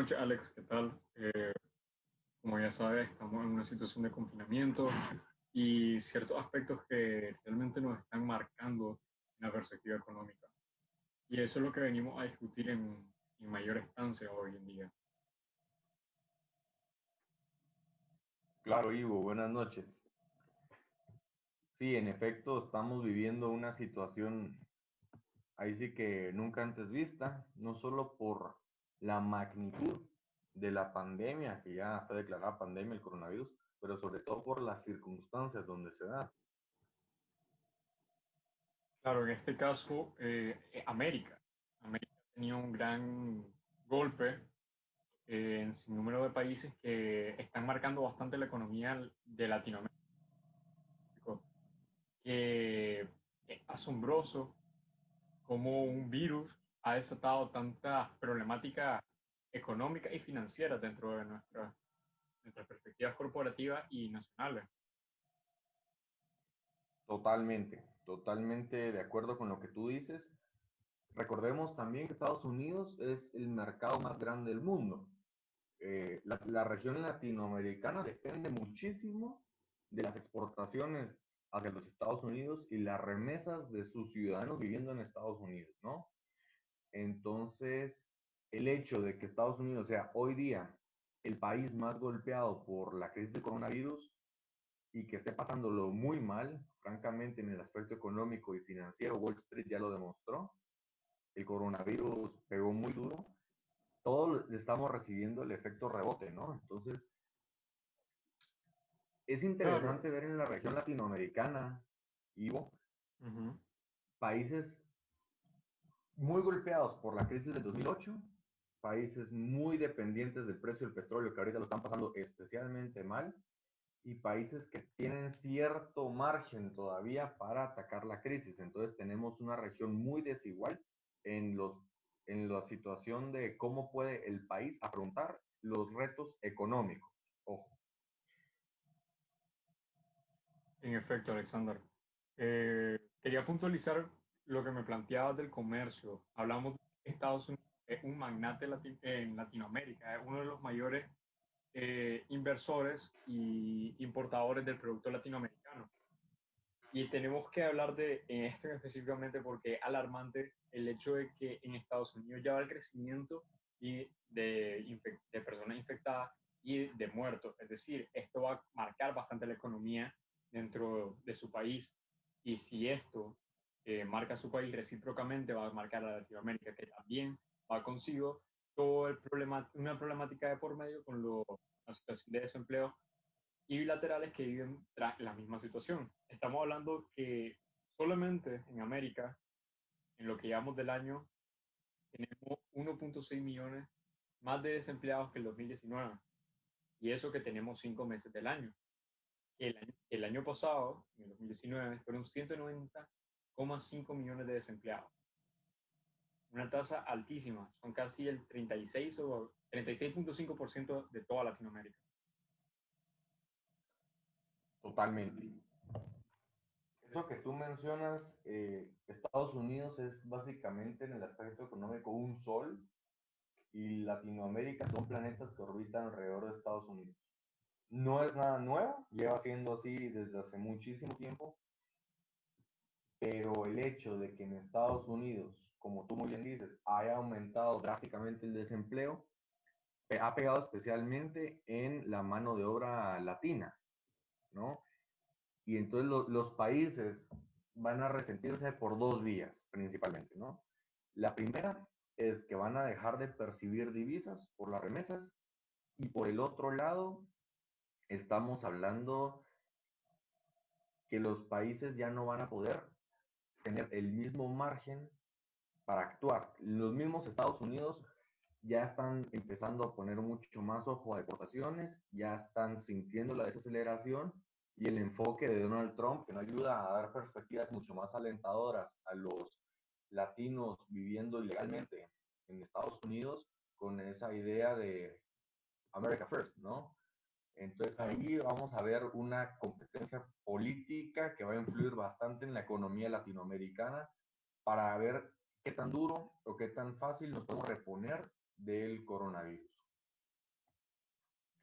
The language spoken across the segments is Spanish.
noches, Alex. ¿Qué tal? Eh, como ya sabes, estamos en una situación de confinamiento y ciertos aspectos que realmente nos están marcando en la perspectiva económica. Y eso es lo que venimos a discutir en, en mayor estancia hoy en día. Claro, Ivo, buenas noches. Sí, en efecto, estamos viviendo una situación ahí sí que nunca antes vista, no solo por la magnitud de la pandemia, que ya fue declarada pandemia el coronavirus, pero sobre todo por las circunstancias donde se da. Claro, en este caso, eh, América. América tenía un gran golpe eh, en sin número de países que están marcando bastante la economía de Latinoamérica. Que es asombroso cómo un virus ha desatado tantas problemáticas económicas y financieras dentro de nuestras nuestras perspectivas corporativas y nacionales. Totalmente, totalmente de acuerdo con lo que tú dices. Recordemos también que Estados Unidos es el mercado más grande del mundo. Eh, la, la, región latinoamericana depende muchísimo de las exportaciones hacia los Estados Unidos y las remesas de sus ciudadanos viviendo en Estados Unidos, ¿no? Entonces, el hecho de que Estados Unidos sea hoy día el país más golpeado por la crisis de coronavirus y que esté pasándolo muy mal, francamente, en el aspecto económico y financiero, Wall Street ya lo demostró, el coronavirus pegó muy duro, todos estamos recibiendo el efecto rebote, ¿no? Entonces, es interesante claro. ver en la región latinoamericana, Ivo, uh -huh. países muy golpeados por la crisis del 2008, países muy dependientes del precio del petróleo que ahorita lo están pasando especialmente mal, y países que tienen cierto margen todavía para atacar la crisis. Entonces tenemos una región muy desigual en, los, en la situación de cómo puede el país afrontar los retos económicos. Ojo. En efecto, Alexander. Eh, quería puntualizar lo que me planteabas del comercio. Hablamos de Estados Unidos, es un magnate en Latinoamérica, es uno de los mayores eh, inversores y importadores del producto latinoamericano. Y tenemos que hablar de esto específicamente porque es alarmante el hecho de que en Estados Unidos ya va el crecimiento y de, de personas infectadas y de muertos. Es decir, esto va a marcar bastante la economía dentro de su país. Y si esto eh, marca su país recíprocamente, va a marcar a Latinoamérica, que también va consigo todo el problema, una problemática de por medio con lo, la situación de desempleo y bilaterales que viven la misma situación. Estamos hablando que solamente en América, en lo que llevamos del año, tenemos 1.6 millones más de desempleados que el 2019. Y eso que tenemos cinco meses del año. El año, el año pasado, en el 2019, fueron 190,5 millones de desempleados. Una tasa altísima, son casi el 36 o 36.5% de toda Latinoamérica. Totalmente. Eso que tú mencionas, eh, Estados Unidos es básicamente en el aspecto económico un sol y Latinoamérica son planetas que orbitan alrededor de Estados Unidos. No es nada nuevo, lleva siendo así desde hace muchísimo tiempo, pero el hecho de que en Estados Unidos, como tú muy bien dices, haya aumentado drásticamente el desempleo, ha pegado especialmente en la mano de obra latina, ¿no? Y entonces lo, los países van a resentirse por dos vías, principalmente, ¿no? La primera es que van a dejar de percibir divisas por las remesas y por el otro lado estamos hablando que los países ya no van a poder tener el mismo margen para actuar. Los mismos Estados Unidos ya están empezando a poner mucho más ojo a deportaciones, ya están sintiendo la desaceleración y el enfoque de Donald Trump que no ayuda a dar perspectivas mucho más alentadoras a los latinos viviendo ilegalmente en Estados Unidos con esa idea de America First, ¿no? Entonces ahí vamos a ver una competencia política que va a influir bastante en la economía latinoamericana para ver qué tan duro o qué tan fácil nos podemos reponer del coronavirus.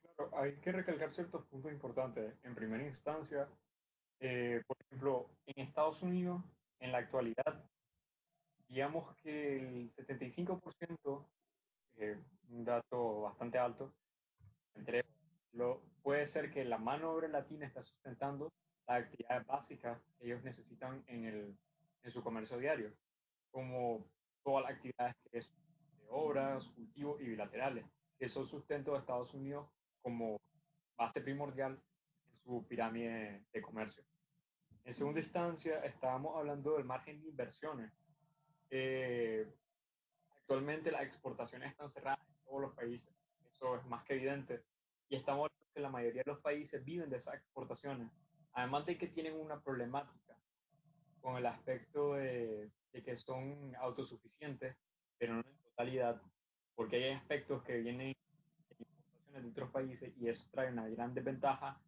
Claro, hay que recalcar ciertos puntos importantes. En primera instancia, eh, por ejemplo, en Estados Unidos, en la actualidad, digamos que el 75%, eh, un dato bastante alto, entre lo, puede ser que la mano obra latina está sustentando las actividades básicas que ellos necesitan en, el, en su comercio diario, como todas las actividades que es de obras, cultivos y bilaterales, que son sustento de Estados Unidos como base primordial en su pirámide de comercio. En segunda instancia, estábamos hablando del margen de inversiones. Eh, actualmente las exportaciones están cerradas en todos los países, eso es más que evidente, y estamos hablando que la mayoría de los países viven de esas exportaciones, además de que tienen una problemática con el aspecto de, de que son autosuficientes, pero no en totalidad, porque hay aspectos que vienen de importaciones de otros países y eso trae una gran desventaja.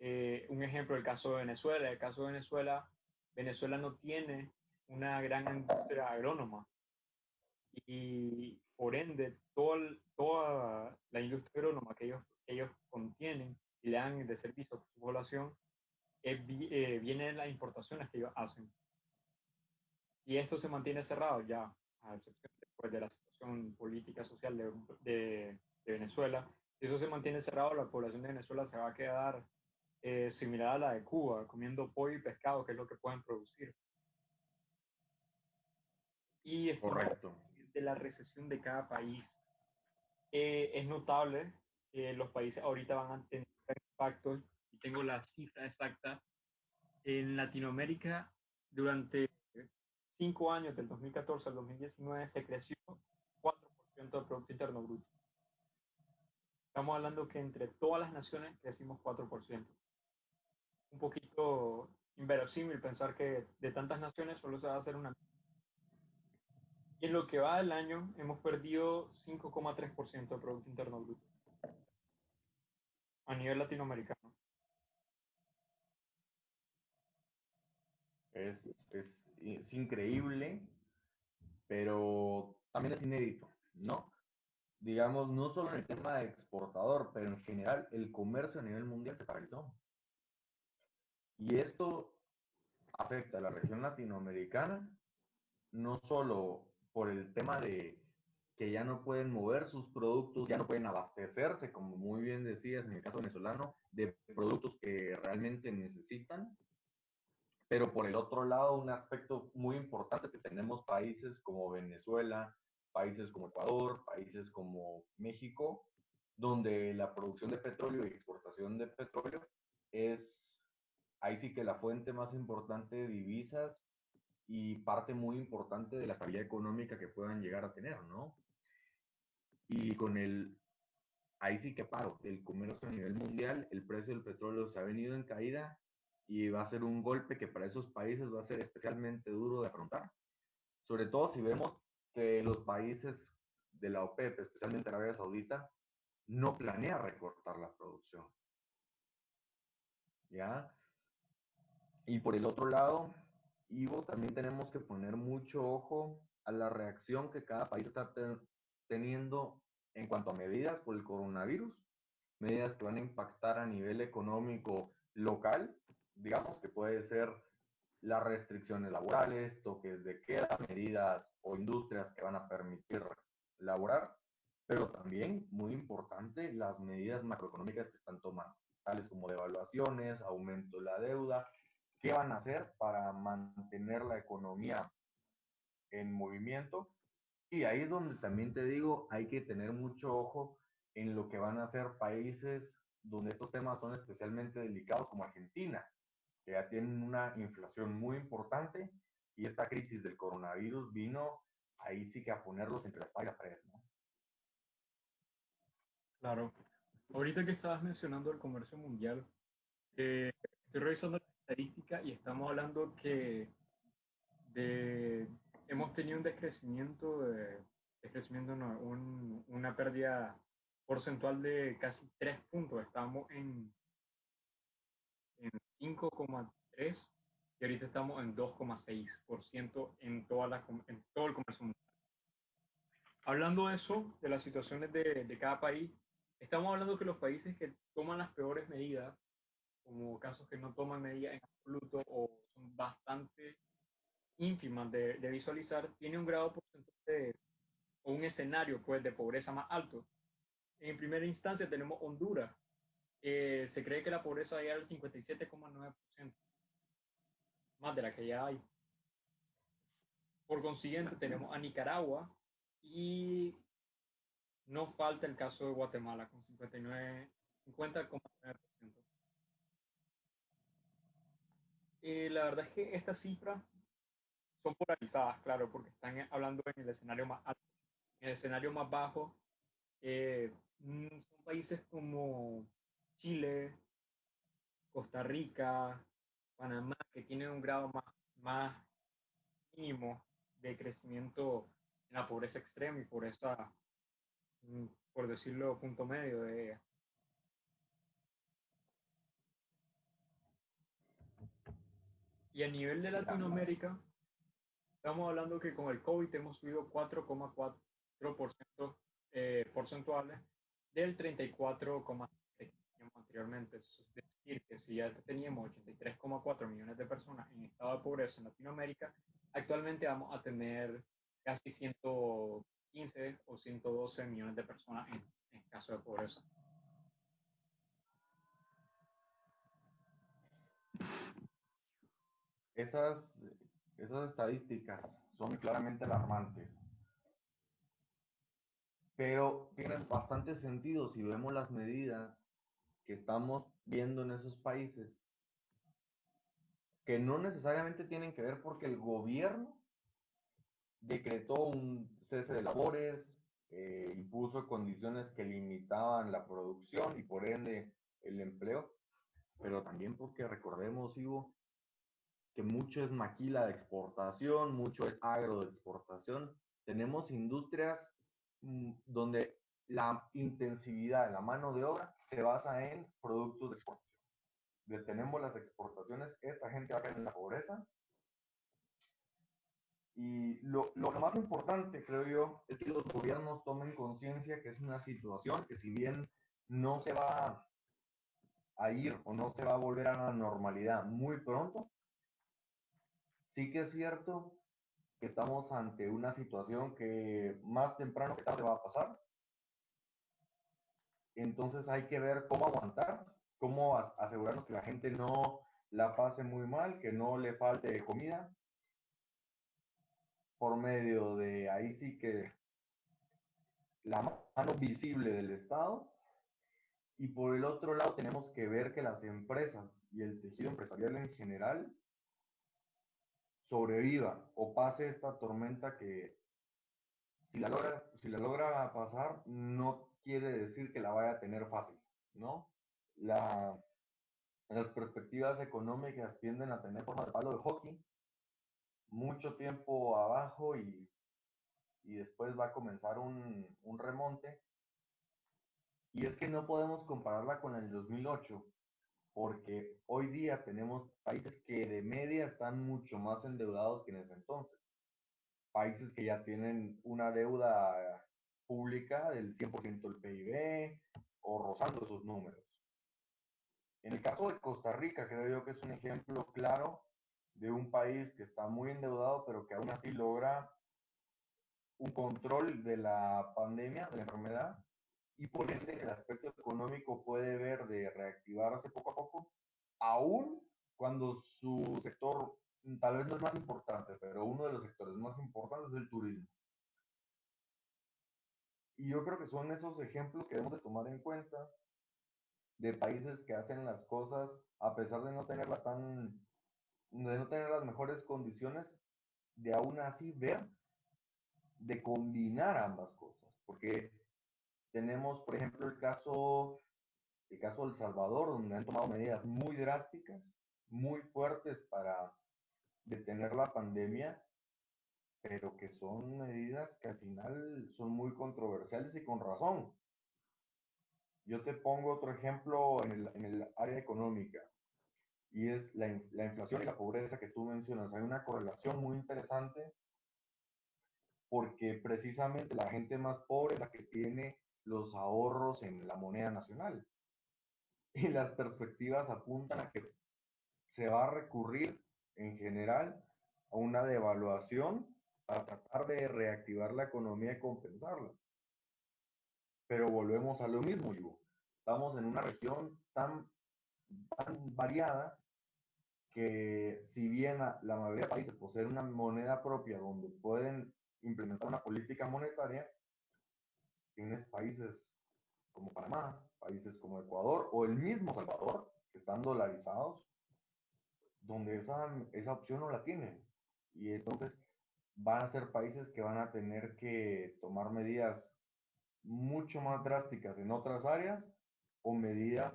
Eh, un ejemplo, el caso de Venezuela. El caso de Venezuela, Venezuela no tiene una gran industria agrónoma y por ende todo toda la industria agrónoma que ellos, ellos contienen y le dan de servicio a su población eh, eh, viene de las importaciones que ellos hacen. Y esto se mantiene cerrado ya, a excepción después de la situación política social de, de, de Venezuela. Si eso se mantiene cerrado, la población de Venezuela se va a quedar eh, similar a la de Cuba, comiendo pollo y pescado, que es lo que pueden producir. Y esto Correcto. de la recesión de cada país. Eh, es notable que los países ahorita van a tener impactos, y tengo la cifra exacta, en Latinoamérica durante cinco años, del 2014 al 2019, se creció 4% del Producto Interno Bruto. Estamos hablando que entre todas las naciones crecimos 4%. Un poquito inverosímil pensar que de tantas naciones solo se va a hacer una. Y en lo que va del año hemos perdido 5,3% del Producto Interno Bruto a nivel latinoamericano. Es, es, es increíble, pero también es inédito, ¿no? Digamos, no solo en el tema de exportador, pero en general el comercio a nivel mundial se paralizó. Y esto afecta a la región latinoamericana, no solo por el tema de que ya no pueden mover sus productos, ya no pueden abastecerse, como muy bien decías en el caso venezolano, de productos que realmente necesitan. Pero por el otro lado, un aspecto muy importante es que tenemos países como Venezuela, países como Ecuador, países como México, donde la producción de petróleo y exportación de petróleo es ahí sí que la fuente más importante de divisas y parte muy importante de la estabilidad económica que puedan llegar a tener, ¿no? Y con el, ahí sí que paro, el comercio a nivel mundial, el precio del petróleo se ha venido en caída y va a ser un golpe que para esos países va a ser especialmente duro de afrontar. Sobre todo si vemos que los países de la OPEP, especialmente Arabia Saudita, no planea recortar la producción. ¿Ya? Y por el otro lado, Ivo, también tenemos que poner mucho ojo a la reacción que cada país está te teniendo en cuanto a medidas por el coronavirus, medidas que van a impactar a nivel económico local, digamos que puede ser las restricciones laborales, toques de queda, medidas o industrias que van a permitir laborar, pero también, muy importante, las medidas macroeconómicas que están tomando, tales como devaluaciones, aumento de la deuda, qué van a hacer para mantener la economía en movimiento. Y ahí es donde también te digo, hay que tener mucho ojo en lo que van a hacer países donde estos temas son especialmente delicados, como Argentina, que ya tienen una inflación muy importante y esta crisis del coronavirus vino ahí sí que a ponerlos entre la espalda. Claro. Ahorita que estabas mencionando el comercio mundial, eh, estoy revisando la estadística y estamos hablando que de, hemos tenido un descrecimiento, de, descrecimiento no, un, una pérdida porcentual de casi 3 puntos. Estamos en, en 5,3 y ahorita estamos en 2,6% en, toda la, en todo el comercio mundial. Hablando de eso, de las situaciones de, de cada país, estamos hablando que los países que toman las peores medidas, como casos que no toman medidas en absoluto o son bastante ínfimas de, de visualizar, tiene un grado porcentaje o un escenario pues, de pobreza más alto. En primera instancia tenemos Honduras. Eh, se cree que la pobreza llega al 57,9%, más de la que ya hay. Por consiguiente, tenemos a Nicaragua y no falta el caso de Guatemala con 59, 50,9%. Eh, la verdad es que estas cifras son polarizadas, claro, porque están hablando en el escenario más alto. En el escenario más bajo eh, mm, son países como Chile, Costa Rica, Panamá, que tienen un grado más, más mínimo de crecimiento en la pobreza extrema y pobreza, mm, por decirlo, punto medio de ella. Y a nivel de Latinoamérica, estamos hablando que con el COVID hemos subido 4,4% eh, porcentuales del 34,3% que teníamos anteriormente. es decir, que si ya teníamos 83,4 millones de personas en estado de pobreza en Latinoamérica, actualmente vamos a tener casi 115 o 112 millones de personas en, en caso de pobreza. Esas, esas estadísticas son claramente alarmantes. Pero tienen bastante sentido si vemos las medidas que estamos viendo en esos países, que no necesariamente tienen que ver porque el gobierno decretó un cese de labores, eh, impuso condiciones que limitaban la producción y por ende el empleo, pero también porque recordemos, Ivo, que mucho es maquila de exportación, mucho es agro de exportación. Tenemos industrias mm, donde la intensividad de la mano de obra se basa en productos de exportación. Detenemos las exportaciones, esta gente va a caer en la pobreza y lo, lo, más importante, creo yo, es que los gobiernos tomen conciencia que es una situación que si bien no se va a ir o no se va a volver a la normalidad muy pronto, sí que es cierto que estamos ante una situación que más temprano que tarde va a pasar. Entonces hay que ver cómo aguantar, cómo asegurarnos que la gente no la pase muy mal, que no le falte comida, por medio de ahí sí que la mano visible del Estado. Y por el otro lado tenemos que ver que las empresas y el tejido empresarial en general sobreviva o pase esta tormenta que si la logra, si la logra pasar no quiere decir que la vaya a tener fácil, ¿no? La, las perspectivas económicas tienden a tener forma de palo de hockey mucho tiempo abajo y, y después va a comenzar un, un, remonte. Y es que no podemos compararla con el 2008, porque hoy día tenemos países que de media están mucho más endeudados que en ese entonces. Países que ya tienen una deuda pública del 100% del PIB o rozando esos números. En el caso de Costa Rica, creo yo que es un ejemplo claro de un país que está muy endeudado, pero que aún así logra un control de la pandemia, de la enfermedad, y por ende el aspecto económico puede ver de reactivarse poco a poco, aún cuando su sector tal vez no es más importante, pero uno de los sectores más importantes es el turismo. Y yo creo que son esos ejemplos que debemos de tomar en cuenta de países que hacen las cosas a pesar de no tenerla tan de no tener las mejores condiciones, de aún así ver, de combinar ambas cosas. Porque tenemos, por ejemplo, el caso, el caso de El Salvador, donde han tomado medidas muy drásticas, muy fuertes para detener la pandemia, pero que son medidas que al final son muy controversiales y con razón. Yo te pongo otro ejemplo en el, en el área económica y es la, la, inflación y la pobreza que tú mencionas. Hay una correlación muy interesante porque precisamente la gente más pobre es la que tiene los ahorros en la moneda nacional. Y las perspectivas apuntan a que se va a recurrir en general a una devaluación para tratar de reactivar la economía y compensarla. Pero volvemos a lo mismo, Ivo. Estamos en una región tan, variada que si bien la mayoría de países poseen una moneda propia donde pueden implementar una política monetaria, tienes países como Panamá, países como Ecuador o el mismo Salvador, que están dolarizados, donde esa, esa opción no la tienen. Y entonces van a ser países que van a tener que tomar medidas mucho más drásticas en otras áreas o medidas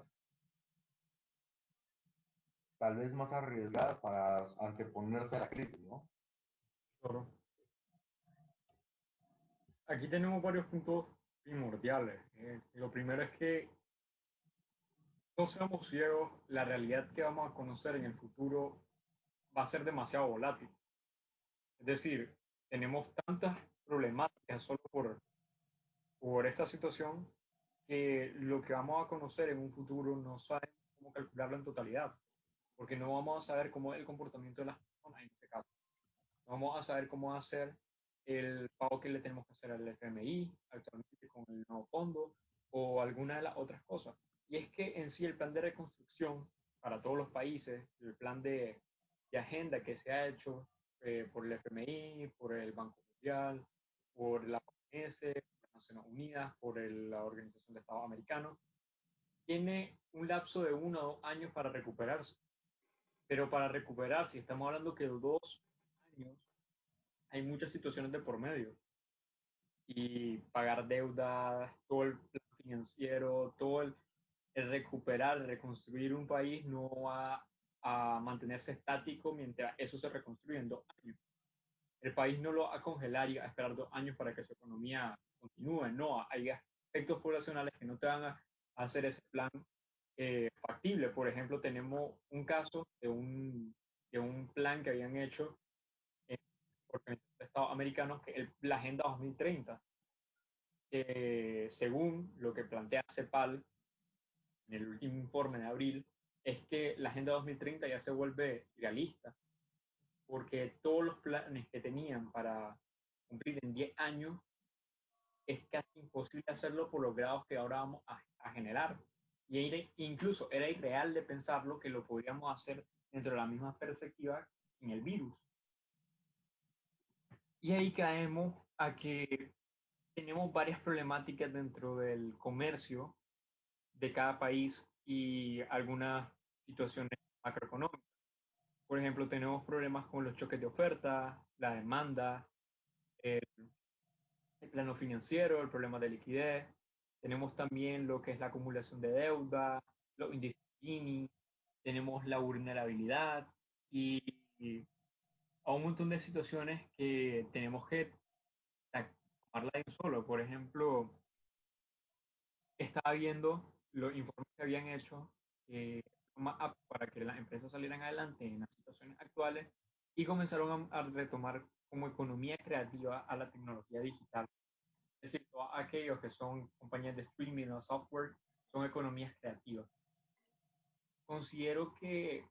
tal vez más arriesgadas para anteponerse a la crisis, ¿no? Claro. Aquí tenemos varios puntos primordiales. Eh, lo primero es que no seamos ciegos, la realidad que vamos a conocer en el futuro va a ser demasiado volátil. Es decir, tenemos tantas problemáticas solo por, por esta situación que lo que vamos a conocer en un futuro no sabemos cómo calcularlo en totalidad, porque no vamos a saber cómo es el comportamiento de las personas en ese caso. No vamos a saber cómo hacer el pago que le tenemos que hacer al FMI actualmente con el nuevo fondo o alguna de las otras cosas. Y es que en sí el plan de reconstrucción para todos los países, el plan de, de agenda que se ha hecho eh, por el FMI, por el Banco Mundial, por la OMS, por las Naciones Unidas, por el, la Organización de Estados Americanos, tiene un lapso de uno o dos años para recuperarse. Pero para recuperar, si estamos hablando que dos años, hay muchas situaciones de por medio. Y pagar deudas, todo el plan financiero, todo el, el recuperar, reconstruir un país no va a mantenerse estático mientras eso se reconstruye en dos años. El país no lo va a congelar y a esperar dos años para que su economía continúe. No, hay aspectos poblacionales que no te van a hacer ese plan eh, factible. Por ejemplo, tenemos un caso de un, de un plan que habían hecho organizaciones de Estados americanos, que es la Agenda 2030, que según lo que plantea CEPAL en el último informe de abril, es que la Agenda 2030 ya se vuelve realista, porque todos los planes que tenían para cumplir en 10 años es casi imposible hacerlo por los grados que ahora vamos a, a generar. Y era, incluso era irreal de pensarlo que lo podríamos hacer dentro de la misma perspectiva en el virus. Y ahí caemos a que tenemos varias problemáticas dentro del comercio de cada país y algunas situaciones macroeconómicas. Por ejemplo, tenemos problemas con los choques de oferta, la demanda, el, el plano financiero, el problema de liquidez. Tenemos también lo que es la acumulación de deuda, los índices Gini, tenemos la vulnerabilidad y, y a un montón de situaciones que tenemos que tomarla de un solo. Por ejemplo, estaba viendo los informes que habían hecho eh, para que las empresas salieran adelante en las situaciones actuales y comenzaron a, a, retomar como economía creativa a la tecnología digital. Es decir, todos aquellos que son compañías de streaming o software son economías creativas. Considero que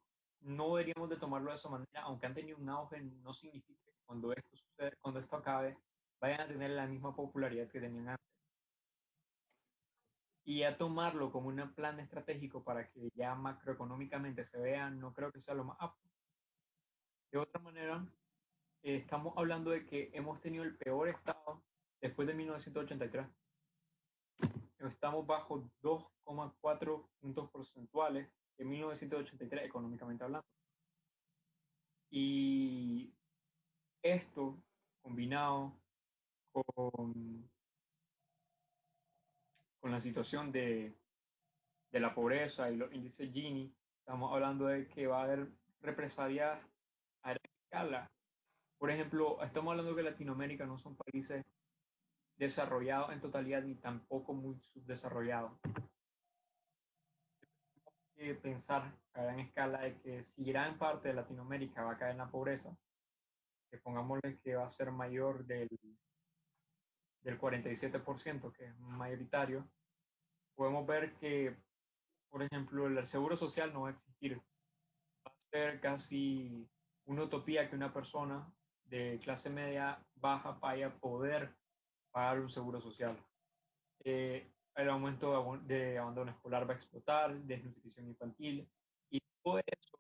no deberíamos de tomarlo de esa manera, aunque han tenido un auge, no significa que cuando esto sucede, cuando esto acabe, vayan a tener la misma popularidad que tenían antes y a tomarlo como un plan estratégico para que ya macroeconómicamente se vean, no creo que sea lo más apto. De otra manera, eh, estamos hablando de que hemos tenido el peor estado después de 1983. Estamos bajo 2,4 puntos porcentuales en 1983 económicamente hablando. Y esto combinado con con la situación de, de la pobreza y los índices Gini, estamos hablando de que va a haber represalias a escala. Por ejemplo, estamos hablando de que Latinoamérica no son países desarrollados en totalidad ni tampoco muy subdesarrollados. Que pensar a gran escala de que si gran parte de Latinoamérica va a caer en la pobreza, que pongámosle que va a ser mayor del del 47%, que es mayoritario, podemos ver que, por ejemplo, el seguro social no va a existir. Va a ser casi una utopía que una persona de clase media baja vaya a poder pagar un seguro social. Eh, el aumento de abandono escolar va a explotar, desnutrición infantil, y todo eso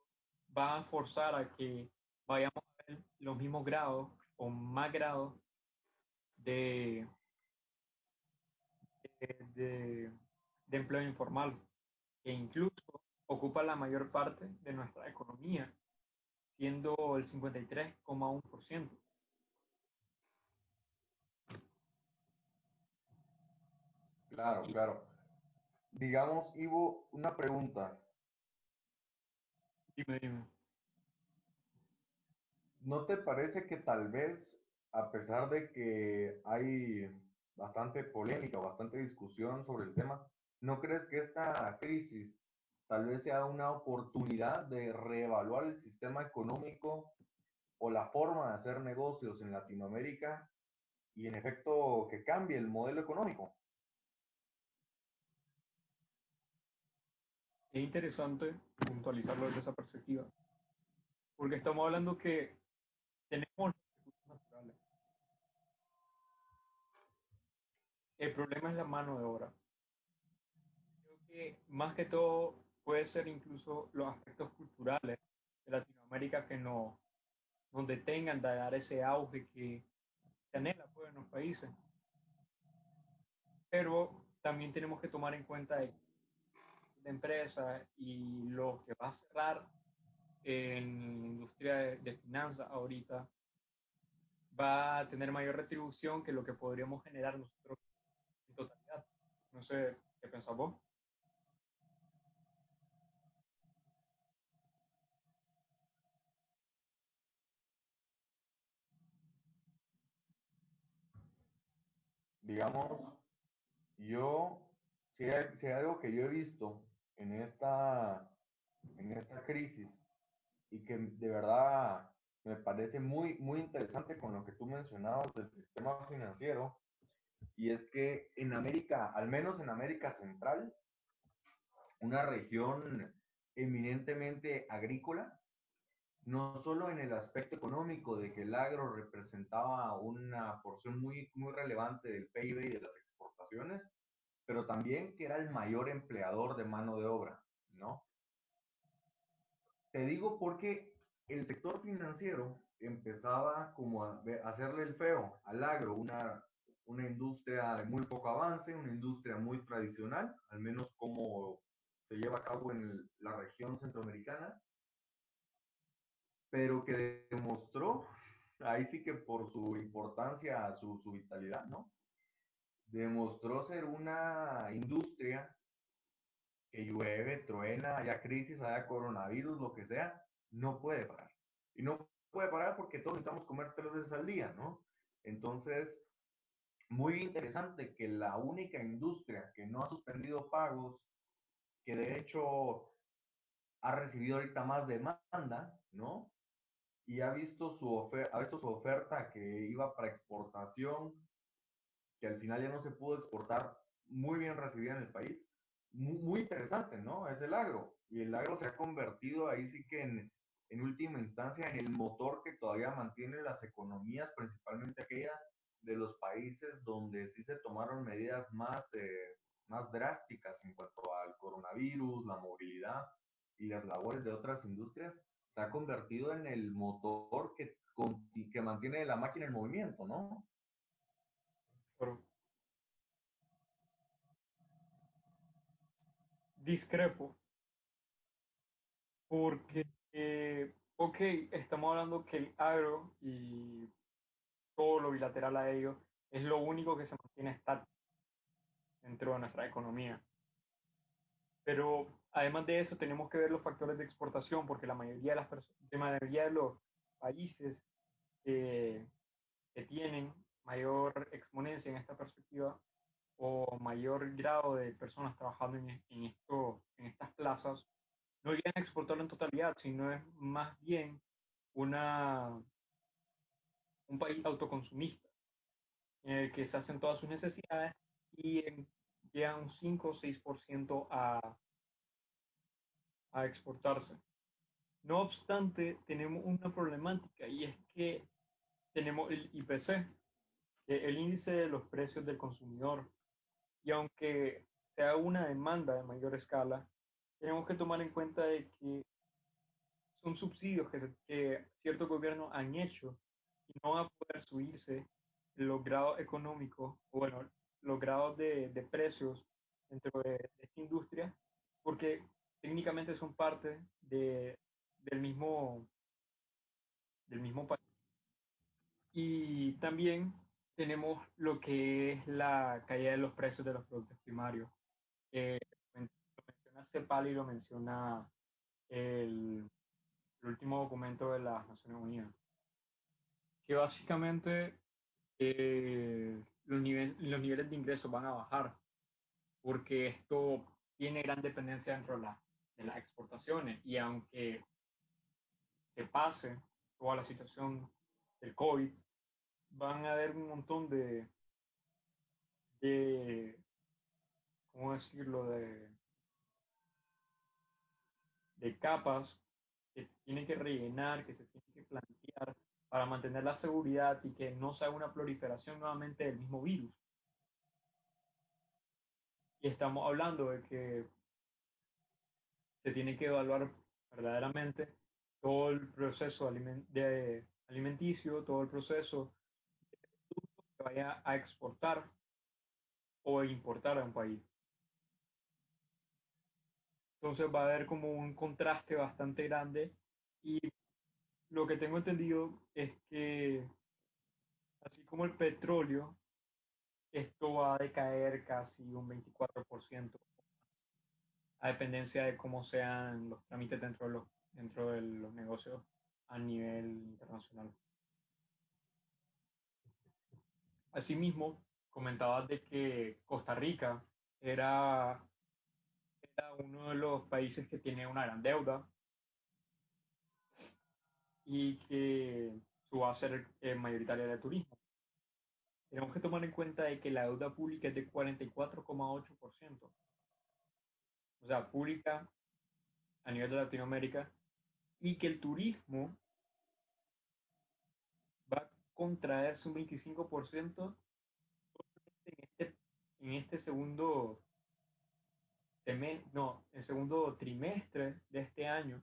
va a forzar a que vayamos a ver los mismos grados o más grados de, de, de empleo informal, que incluso ocupa la mayor parte de nuestra economía, siendo el 53,1%. Claro, claro. Digamos, Ivo, una pregunta. Dime, dime. ¿No te parece que tal vez, a pesar de que hay bastante polémica o bastante discusión sobre el tema, ¿no crees que esta crisis tal vez sea una oportunidad de reevaluar el sistema económico o la forma de hacer negocios en Latinoamérica y en efecto que cambie el modelo económico? Es interesante puntualizarlo desde esa perspectiva, porque estamos hablando que tenemos recursos naturales. El problema es la mano de obra. Creo que más que todo puede ser incluso los aspectos culturales de Latinoamérica que nos, nos detengan de dar ese auge que se anhela pues, en los países. Pero también tenemos que tomar en cuenta de empresa y lo que va a cerrar en la industria de, de finanzas ahorita va a tener mayor retribución que lo que podríamos generar nosotros en totalidad. No sé qué pensás vos. Digamos, yo, si algo que yo he visto en esta, en esta crisis y que de verdad me parece muy, muy interesante con lo que tú mencionabas del sistema financiero, y es que en América, al menos en América Central, una región eminentemente agrícola, no solo en el aspecto económico de que el agro representaba una porción muy, muy relevante del PIB y de las exportaciones, pero también que era el mayor empleador de mano de obra, ¿no? Te digo porque el sector financiero empezaba como a hacerle el feo al agro, una, una industria de muy poco avance, una industria muy tradicional, al menos como se lleva a cabo en la región centroamericana, pero que demostró, ahí sí que por su importancia, su, su vitalidad, ¿no? Demostró ser una industria que llueve, truena, haya crisis, haya coronavirus, lo que sea, no puede parar. Y no puede parar porque todos necesitamos comer tres veces al día, ¿no? Entonces, muy interesante que la única industria que no ha suspendido pagos, que de hecho ha recibido ahorita más demanda, ¿no? Y ha visto su, ofer ha visto su oferta que iba para exportación que al final ya no se pudo exportar, muy bien recibida en el país. Muy, interesante, ¿no? Es el agro. Y el agro se ha convertido ahí sí que en, en última instancia en el motor que todavía mantiene las economías, principalmente aquellas de los países donde sí se tomaron medidas más, eh, más drásticas en cuanto al coronavirus, la movilidad y las labores de otras industrias, se ha convertido en el motor que, que mantiene la máquina en movimiento, ¿no? Discrepo, porque, eh, ok, estamos hablando que el agro y todo lo bilateral a ello es lo único que se mantiene estático dentro de nuestra economía. Pero además de eso tenemos que ver los factores de exportación, porque la mayoría de, las la mayoría de los países que tienen mayor exponencia en esta perspectiva o mayor grado de personas trabajando en, en, esto, en estas plazas, no llegan a exportarlo en totalidad, sino es más bien una, un país autoconsumista. en el que se hacen todas sus necesidades y llega un 5 o 6% a, a exportarse. No obstante, tenemos una problemática y es que tenemos el IPC, el índice de los precios del consumidor. Y aunque sea una demanda de mayor escala, tenemos que tomar en cuenta de que son subsidios que, ciertos gobiernos han hecho y no van a poder subirse los grados económicos, o bueno, los grados de, precios dentro de, esta industria, porque técnicamente son parte de, del mismo del mismo país. Y también tenemos lo que es la caída de los precios de los productos primarios. Eh, lo menciona CEPAL y lo menciona el, el, último documento de las Naciones Unidas, que básicamente eh, los, niveles, los niveles de ingresos van a bajar, porque esto tiene gran dependencia dentro de, la, de las exportaciones y aunque se pase toda la situación del COVID, van a haber un montón de, de ¿cómo decirlo?, de, de capas que tienen que rellenar, que se tienen que plantear para mantener la seguridad y que no sea una proliferación nuevamente del mismo virus. Y estamos hablando de que se tiene que evaluar verdaderamente todo el proceso alimenticio, todo el proceso vaya a exportar o importar a un país. Entonces va a haber como un contraste bastante grande y lo que tengo entendido es que así como el petróleo, esto va a decaer casi un 24% a dependencia de cómo sean los trámites dentro de los, dentro de los negocios a nivel internacional. Asimismo, comentabas de que Costa Rica era, uno de los países que tiene una gran deuda y que su base es mayoritaria de turismo. Tenemos que tomar en cuenta de que la deuda pública es de 44,8%. O sea, pública a nivel de Latinoamérica y que el turismo contraerse un 25% en este, en este segundo semestre, no, el segundo trimestre de este año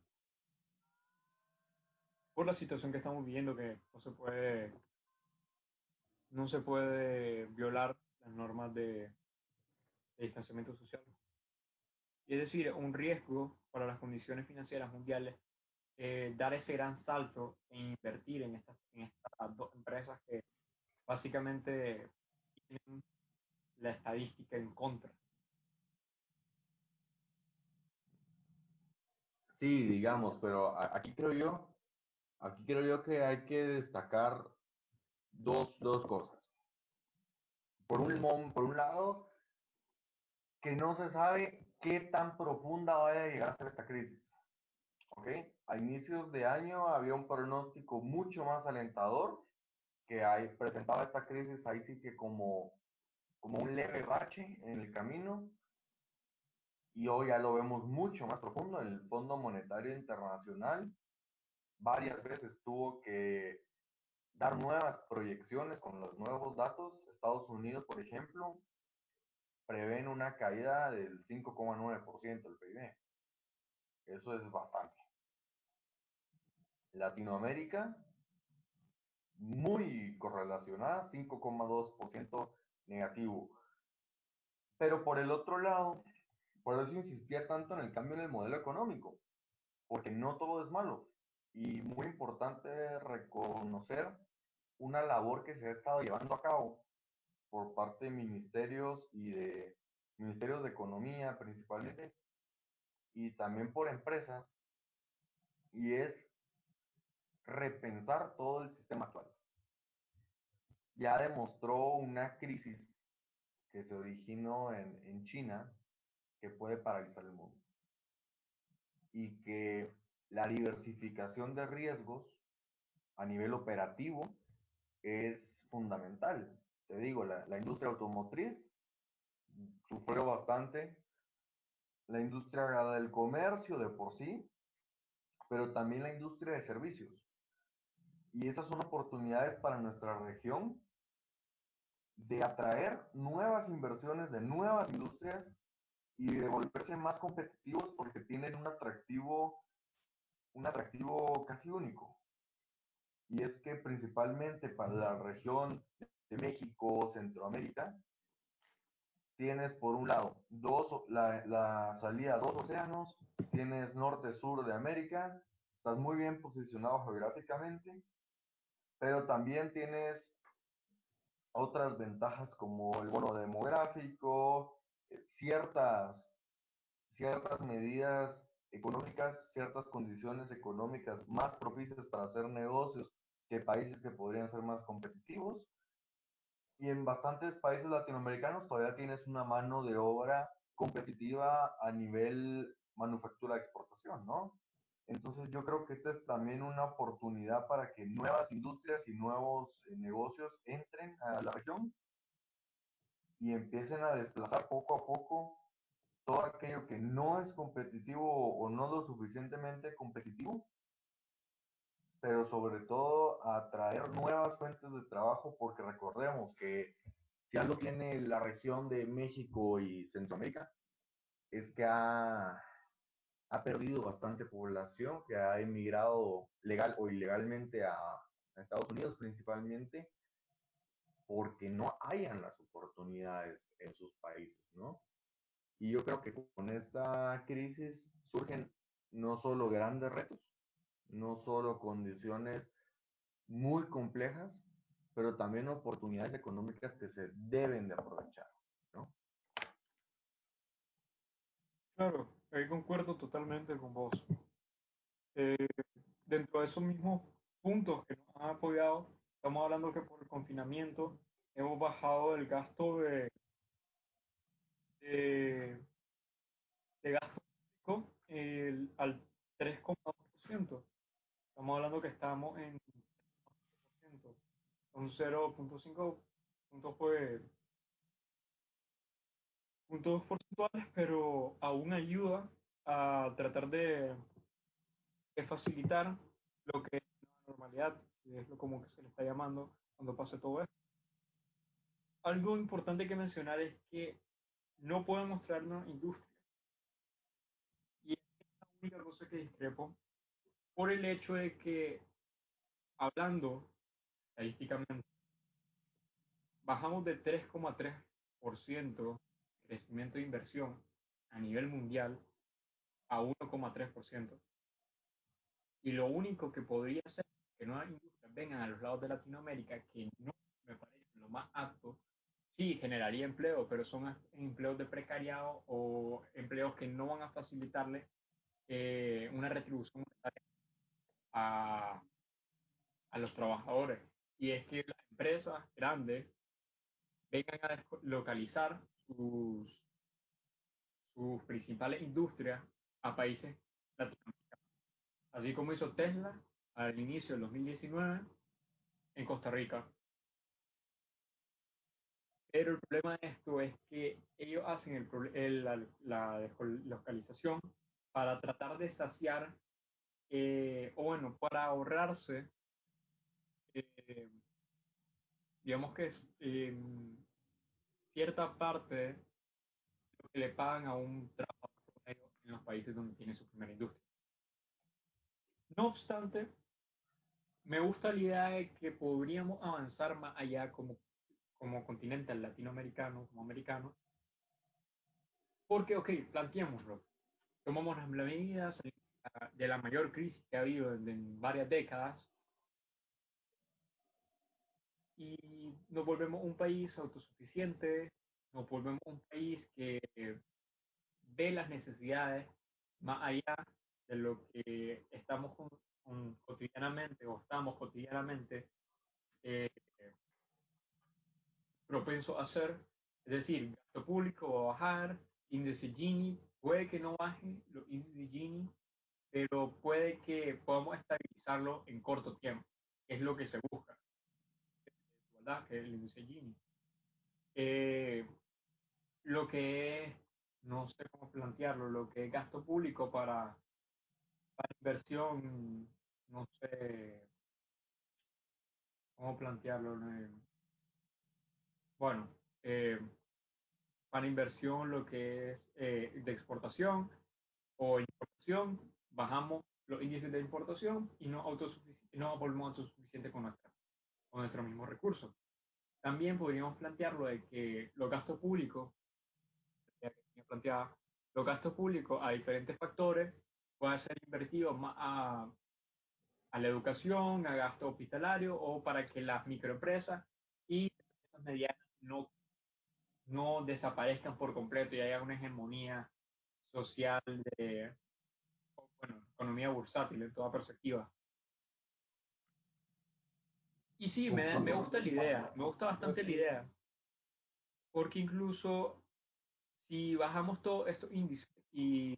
por la situación que estamos viviendo que no se puede no se puede violar las normas de, de distanciamiento social. Y es decir, un riesgo para las condiciones financieras mundiales eh, dar ese gran salto e invertir en estas, en dos empresas que básicamente tienen la estadística en contra. Sí, digamos, pero aquí creo yo, aquí creo yo que hay que destacar dos, dos cosas. Por un, por un lado, que no se sabe qué tan profunda vaya a llegar a ser esta crisis. ¿Ok? A inicios de año había un pronóstico mucho más alentador que hay, presentaba esta crisis ahí sí que como, como un leve bache en el camino y hoy ya lo vemos mucho más profundo. El Fondo Monetario Internacional varias veces tuvo que dar nuevas proyecciones con los nuevos datos. Estados Unidos, por ejemplo, prevén una caída del 5,9% del PIB. Eso es bastante. Latinoamérica, muy correlacionada, 5,2% negativo. Pero por el otro lado, por eso insistía tanto en el cambio en el modelo económico, porque no todo es malo. Y muy importante reconocer una labor que se ha estado llevando a cabo por parte de ministerios y de ministerios de economía principalmente, y también por empresas, y es repensar todo el sistema actual. Ya demostró una crisis que se originó en, China que puede paralizar el mundo. Y que la diversificación de riesgos a nivel operativo es fundamental. te digo, la, la industria automotriz sufrió bastante, la industria del comercio de por sí, pero también la industria de servicios. Y esas son oportunidades para nuestra región de atraer nuevas inversiones de nuevas industrias y de volverse más competitivos porque tienen un atractivo, un atractivo casi único. Y es que principalmente para la región de México, Centroamérica, tienes por un lado dos, la, la salida a dos océanos, tienes norte-sur de América, estás muy bien posicionado geográficamente, pero también tienes otras ventajas como el bono demográfico, eh, ciertas, ciertas medidas económicas, ciertas condiciones económicas más propicias para hacer negocios que países que podrían ser más competitivos. Y en bastantes países latinoamericanos todavía tienes una mano de obra competitiva a nivel manufactura exportación, ¿no? Entonces yo creo que esta es también una oportunidad para que nuevas industrias y nuevos eh, negocios entren a la región y empiecen a desplazar poco a poco todo aquello que no es competitivo o no lo suficientemente competitivo, pero sobre todo atraer nuevas fuentes de trabajo porque recordemos que si algo tiene la región de México y Centroamérica es que ha ha perdido bastante población que ha emigrado legal o ilegalmente a, Estados Unidos principalmente porque no hayan las oportunidades en sus países, ¿no? Y yo creo que con esta crisis surgen no solo grandes retos, no solo condiciones muy complejas, pero también oportunidades económicas que se deben de aprovechar, ¿no? Claro, ahí concuerdo totalmente con vos. Eh, dentro de esos mismos puntos que nos han apoyado, estamos hablando que por el confinamiento hemos bajado el gasto de, gasto público al 3,2%. Estamos hablando que estamos en 3,2%. Son 0.5 puntos pues, puntos porcentuales, pero aún ayuda a tratar de, de facilitar lo que es la normalidad, que es lo como que se le está llamando cuando pase todo esto. Algo importante que mencionar es que no pueden mostrarnos industria. Y es la única cosa que discrepo por el hecho de que, hablando estadísticamente, bajamos de 3,3% crecimiento de inversión a nivel mundial a 1,3%. Y lo único que podría ser que nuevas industrias vengan a los lados de Latinoamérica, que no me parece lo más apto, sí generaría empleo, pero son empleos de precariado o empleos que no van a facilitarle eh, una retribución a, a los trabajadores. Y es que las empresas grandes vengan a localizar sus, sus principales industrias a países latinoamericanos. Así como hizo Tesla al inicio del 2019 en Costa Rica. Pero el problema de esto es que ellos hacen el, el, la, la localización para tratar de saciar, eh, o bueno, para ahorrarse, eh, digamos que es, eh, cierta parte de lo que le pagan a un trabajador en los países donde tiene su primera industria. No obstante, me gusta la idea de que podríamos avanzar más allá como, como continente latinoamericano, como americano, porque, ok, planteémoslo, tomamos las medidas de la mayor crisis que ha habido en, en varias décadas, y nos volvemos un país autosuficiente, nos volvemos un país que ve las necesidades más allá de lo que estamos con, con, cotidianamente o estamos cotidianamente eh, propensos a hacer. Es decir, gasto público va a bajar, índice Gini, puede que no baje los índices Gini, pero puede que podamos estabilizarlo en corto tiempo, es lo que se busca. ¿Verdad? Que eh, lo que no sé cómo plantearlo, lo que es gasto público para, inversión, no sé cómo plantearlo. Bueno, eh, para inversión, lo que es eh, de exportación o importación, bajamos los índices de importación y no, no volvemos autosuficientes con, nuestra, con nuestros mismos recursos. También podríamos plantearlo de que los gastos públicos, los gastos públicos a diferentes factores pueden ser invertidos a, a la educación, a gasto hospitalario o para que las microempresas y empresas medianas no no desaparezcan por completo y haya una hegemonía social de, bueno, economía bursátil en toda perspectiva. Y sí, me, me gusta la idea, me gusta bastante la idea, porque incluso si bajamos todos estos índices y,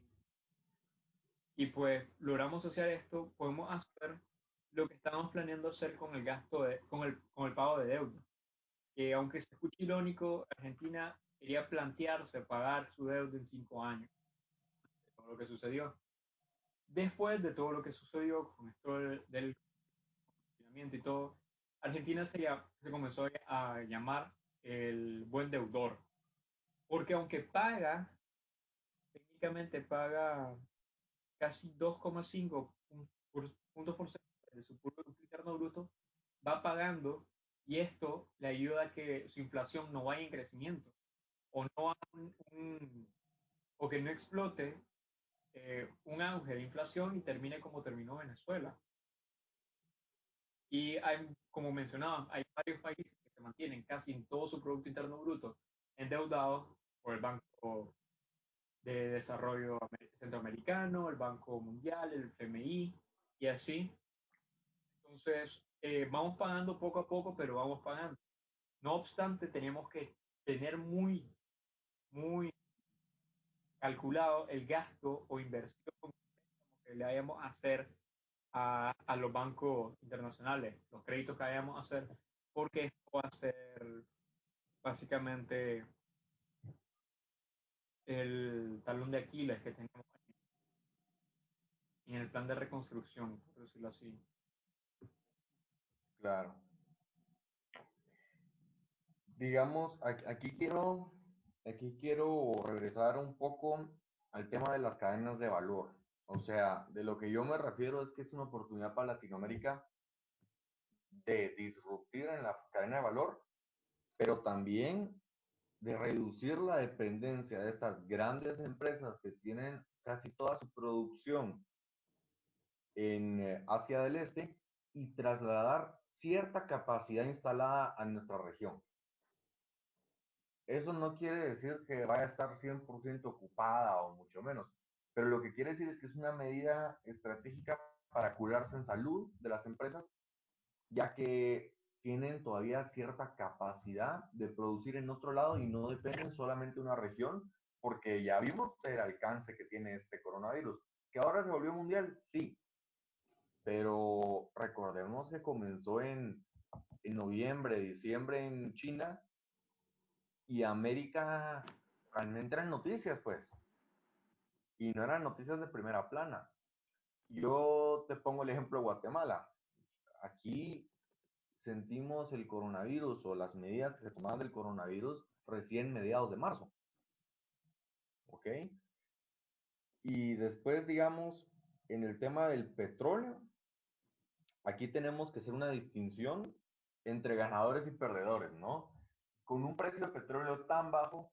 y pues logramos asociar esto, podemos hacer lo que estamos planeando hacer con el gasto, de, con, el, con el pago de deuda. Que aunque se escuche irónico, Argentina quería plantearse pagar su deuda en cinco años, todo lo que sucedió. Después de todo lo que sucedió con esto del, confinamiento y todo, Argentina se, se comenzó a llamar el buen deudor, porque aunque paga, técnicamente paga casi 2,5 puntos porcentuales de su Producto Interno Bruto, va pagando y esto le ayuda a que su inflación no vaya en crecimiento o no un, o que no explote eh, un auge de inflación y termine como terminó Venezuela. Y hay, como mencionaba, hay varios países que se mantienen casi en todo su Producto Interno Bruto endeudados por el Banco de Desarrollo Centroamericano, el Banco Mundial, el FMI y así. Entonces, eh, vamos pagando poco a poco, pero vamos pagando. No obstante, tenemos que tener muy, muy calculado el gasto o inversión que le vayamos a hacer a, los bancos internacionales, los créditos que vayamos a hacer, porque esto va a ser básicamente el talón de Aquiles que tenemos en el plan de reconstrucción, por decirlo así. Claro. Digamos, aquí quiero, aquí quiero regresar un poco al tema de las cadenas de valor. O sea, de lo que yo me refiero es que es una oportunidad para Latinoamérica de disruptir en la cadena de valor, pero también de reducir la dependencia de estas grandes empresas que tienen casi toda su producción en eh, Asia del Este y trasladar cierta capacidad instalada a nuestra región. Eso no quiere decir que vaya a estar 100% ocupada o mucho menos, pero lo que quiere decir es que es una medida estratégica para curarse en salud de las empresas, ya que tienen todavía cierta capacidad de producir en otro lado y no dependen solamente de una región, porque ya vimos el alcance que tiene este coronavirus. ¿Que ahora se volvió mundial? Sí, pero recordemos que comenzó en, en noviembre, diciembre en China y América realmente eran noticias, pues. Y no eran noticias de primera plana. Yo te pongo el ejemplo de Guatemala. Aquí sentimos el coronavirus o las medidas que se tomaban del coronavirus recién mediados de marzo. ¿Ok? Y después, digamos, en el tema del petróleo, aquí tenemos que hacer una distinción entre ganadores y perdedores, ¿no? Con un precio de petróleo tan bajo,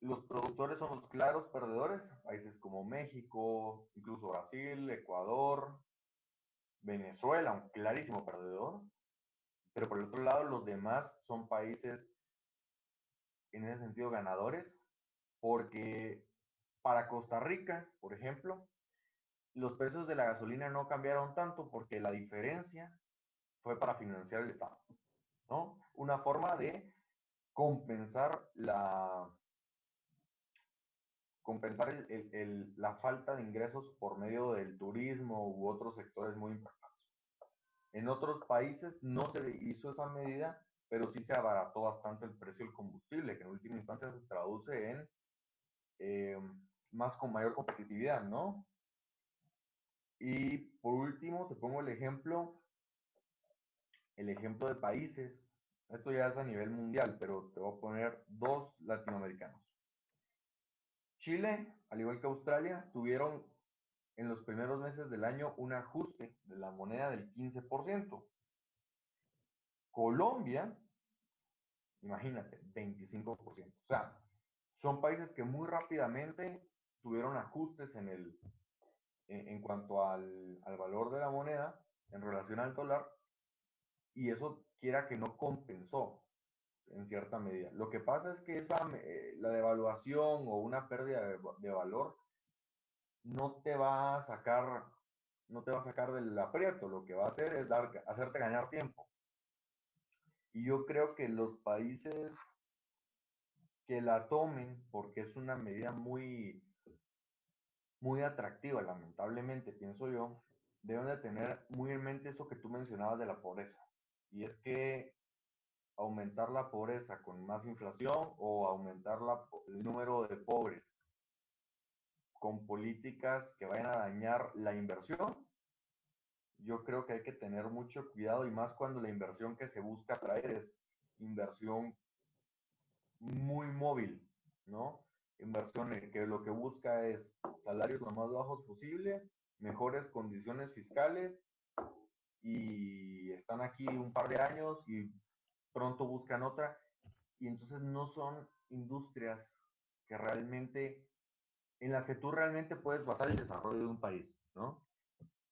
los productores son los claros perdedores, países como México, incluso Brasil, Ecuador, Venezuela, un clarísimo perdedor, pero por el otro lado los demás son países en ese sentido ganadores, porque para Costa Rica, por ejemplo, los precios de la gasolina no cambiaron tanto porque la diferencia fue para financiar el Estado, ¿no? Una forma de compensar la compensar la falta de ingresos por medio del turismo u otros sectores muy importantes. En otros países no se hizo esa medida pero sí se abarató bastante el precio del combustible, que en última instancia se traduce en eh, más con mayor competitividad, ¿no? Y por último, te pongo el ejemplo, el ejemplo de países, esto ya es a nivel mundial, pero te voy a poner dos latinoamericanos. Chile, al igual que Australia, tuvieron en los primeros meses del año un ajuste de la moneda del 15%. Colombia, imagínate, 25%. O sea, son países que muy rápidamente tuvieron ajustes en, el, en, cuanto al, al, valor de la moneda en relación al dólar y eso quiera que no compensó en cierta medida. Lo que pasa es que esa, eh, la devaluación o una pérdida de, de, valor no te va a sacar no te va a sacar del aprieto, lo que va a hacer es dar, hacerte ganar tiempo. Y yo creo que los países que la tomen, porque es una medida muy, muy atractiva, lamentablemente, pienso yo, deben de tener muy en mente eso que tú mencionabas de la pobreza. Y es que aumentar la pobreza con más inflación o aumentar la, el número de pobres con políticas que vayan a dañar la inversión, yo creo que hay que tener mucho cuidado y más cuando la inversión que se busca traer es inversión muy móvil, ¿no? Inversión que lo que busca es salarios lo más bajos posibles, mejores condiciones fiscales y están aquí un par de años y pronto buscan otra y entonces no son industrias que realmente en las que tú realmente puedes basar el desarrollo de un país, ¿no?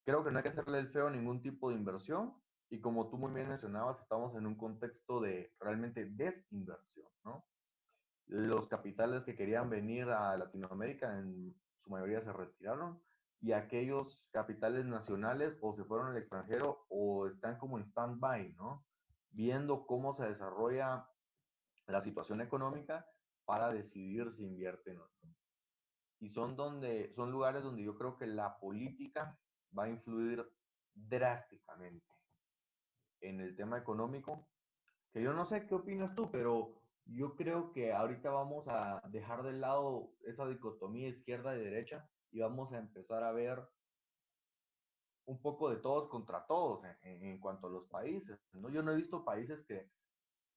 Creo que no hay que hacerle el feo a ningún tipo de inversión y como tú muy bien mencionabas, estamos en un contexto de realmente desinversión, ¿no? Los capitales que querían venir a Latinoamérica en su mayoría se retiraron y aquellos capitales nacionales o se fueron al extranjero o están como en stand-by, ¿no? Viendo cómo se desarrolla la situación económica para decidir si invierten o no. Y son donde, son lugares donde yo creo que la política va a influir drásticamente en el tema económico, que yo no sé qué opinas tú, pero yo creo que ahorita vamos a dejar de lado esa dicotomía izquierda y derecha y vamos a empezar a ver un poco de todos contra todos en, en cuanto a los países. ¿no? Yo no he visto países que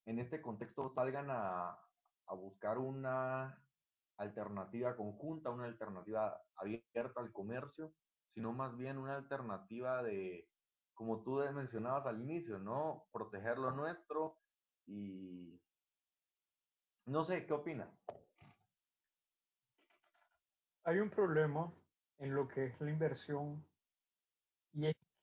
en este contexto salgan a, a buscar una alternativa conjunta, una alternativa abierta al comercio, sino más bien una alternativa de, como tú mencionabas al inicio, ¿no? Proteger lo nuestro y... No sé, ¿qué opinas? Hay un problema en lo que es la inversión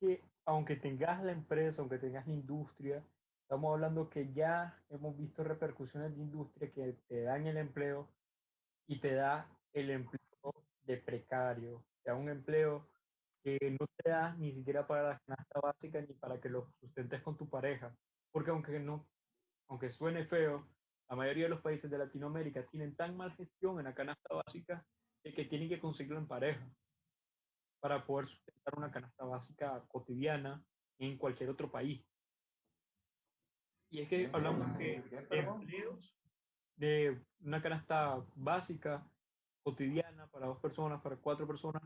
que aunque tengas la empresa, aunque tengas la industria, estamos hablando que ya hemos visto repercusiones de industria que te dan el empleo y te da el empleo de precario, te da un empleo que no te da ni siquiera para la canasta básica ni para que lo sustentes con tu pareja, porque aunque no, aunque suene feo, la mayoría de los países de Latinoamérica tienen tan mal gestión en la canasta básica que, que tienen que conseguirlo en pareja para poder sustentar una canasta básica cotidiana en cualquier otro país. Y es que hablamos que empleos de una canasta básica cotidiana para dos personas, para cuatro personas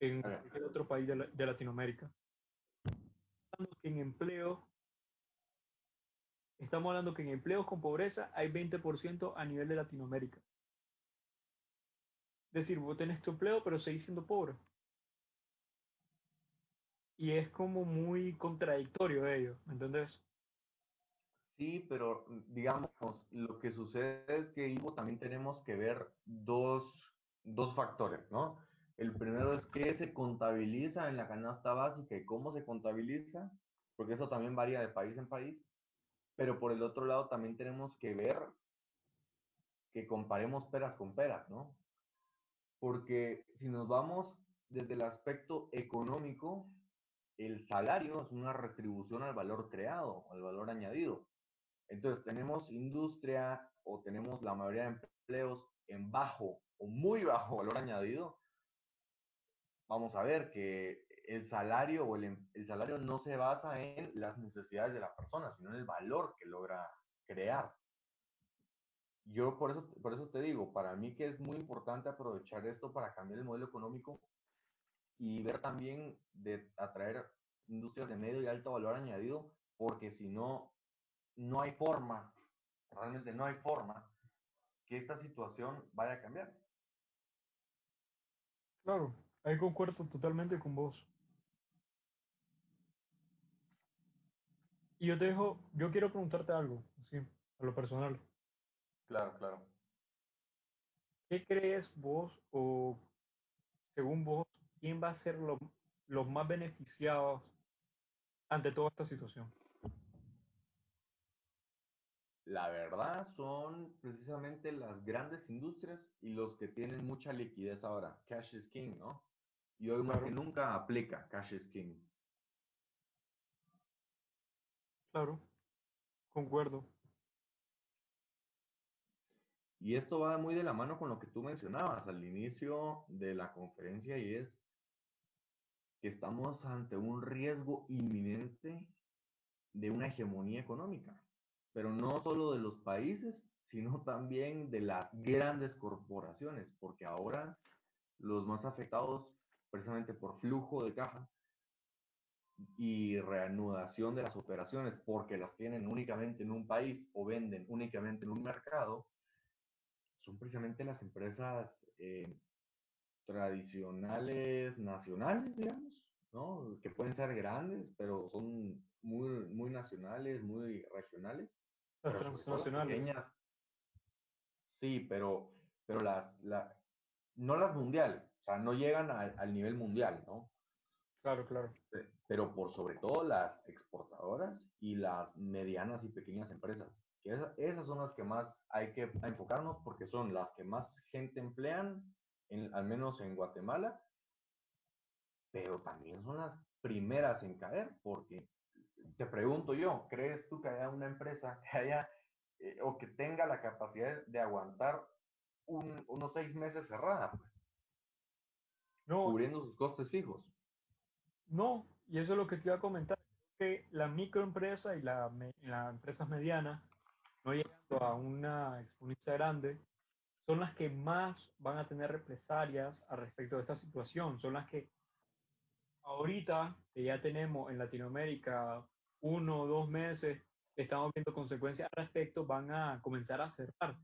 en cualquier otro país de, la, de Latinoamérica. Estamos que en empleo, estamos hablando que en empleos con pobreza hay 20% a nivel de Latinoamérica. Es decir, vos tenés tu empleo, pero seguís siendo pobre. Y es como muy contradictorio ello, ¿me entendés? Sí, pero digamos, lo que sucede es que Ivo también tenemos que ver dos, dos factores, ¿no? El primero es qué se contabiliza en la canasta básica y cómo se contabiliza, porque eso también varía de país en país. Pero por el otro lado también tenemos que ver que comparemos peras con peras, ¿no? Porque si nos vamos desde el aspecto económico, el salario es una retribución al valor creado, al valor añadido. Entonces tenemos industria o tenemos la mayoría de empleos en bajo o muy bajo valor añadido. Vamos a ver que el salario o el, el salario no se basa en las necesidades de la persona, sino en el valor que logra crear. Yo por eso, por eso te digo, para mí que es muy importante aprovechar esto para cambiar el modelo económico y ver también de atraer industrias de medio y alto valor añadido, porque si no, no hay forma, realmente no hay forma que esta situación vaya a cambiar. Claro, ahí concuerdo totalmente con vos. Y yo te dejo, yo quiero preguntarte algo, así, a lo personal. Claro, claro. ¿Qué crees vos o según vos, quién va a ser lo- los más beneficiados ante toda esta situación? La verdad son precisamente las grandes industrias y los que tienen mucha liquidez ahora. Cash is king, ¿no? Y hoy más que nunca aplica cash is king. Claro, concuerdo. Y esto va muy de la mano con lo que tú mencionabas al inicio de la conferencia y es que estamos ante un riesgo inminente de una hegemonía económica, pero no solo de los países, sino también de las grandes corporaciones, porque ahora los más afectados precisamente por flujo de caja y reanudación de las operaciones, porque las tienen únicamente en un país o venden únicamente en un mercado, son precisamente las empresas eh, tradicionales nacionales, digamos, ¿no? Que pueden ser grandes, pero son muy, muy nacionales, muy regionales, Las transnacionales. pequeñas, sí, pero, pero las, la, no las mundiales, o sea, no llegan al, al nivel mundial, ¿no? Claro, claro. Pe- Pero por sobre todo las exportadoras y las medianas y pequeñas empresas. que esa- esas son las que más hay que enfocarnos porque son las que más gente emplean, en- al menos en Guatemala, pero también son las primeras en caer porque te pregunto yo, ¿crees tú que haya una empresa que haya eh, o que tenga la capacidad de aguantar un- unos seis meses cerrada, pues, No, cubriendo sus costes fijos? no, y eso es lo que te iba a comentar, que la microempresa y la me- las empresas medianas, no llegando a una exponencia grande, son las que más van a tener represalias al respecto de esta situación, son las que ahorita que ya tenemos en Latinoamérica uno o dos meses, estamos viendo consecuencias al respecto, van a comenzar a cerrar.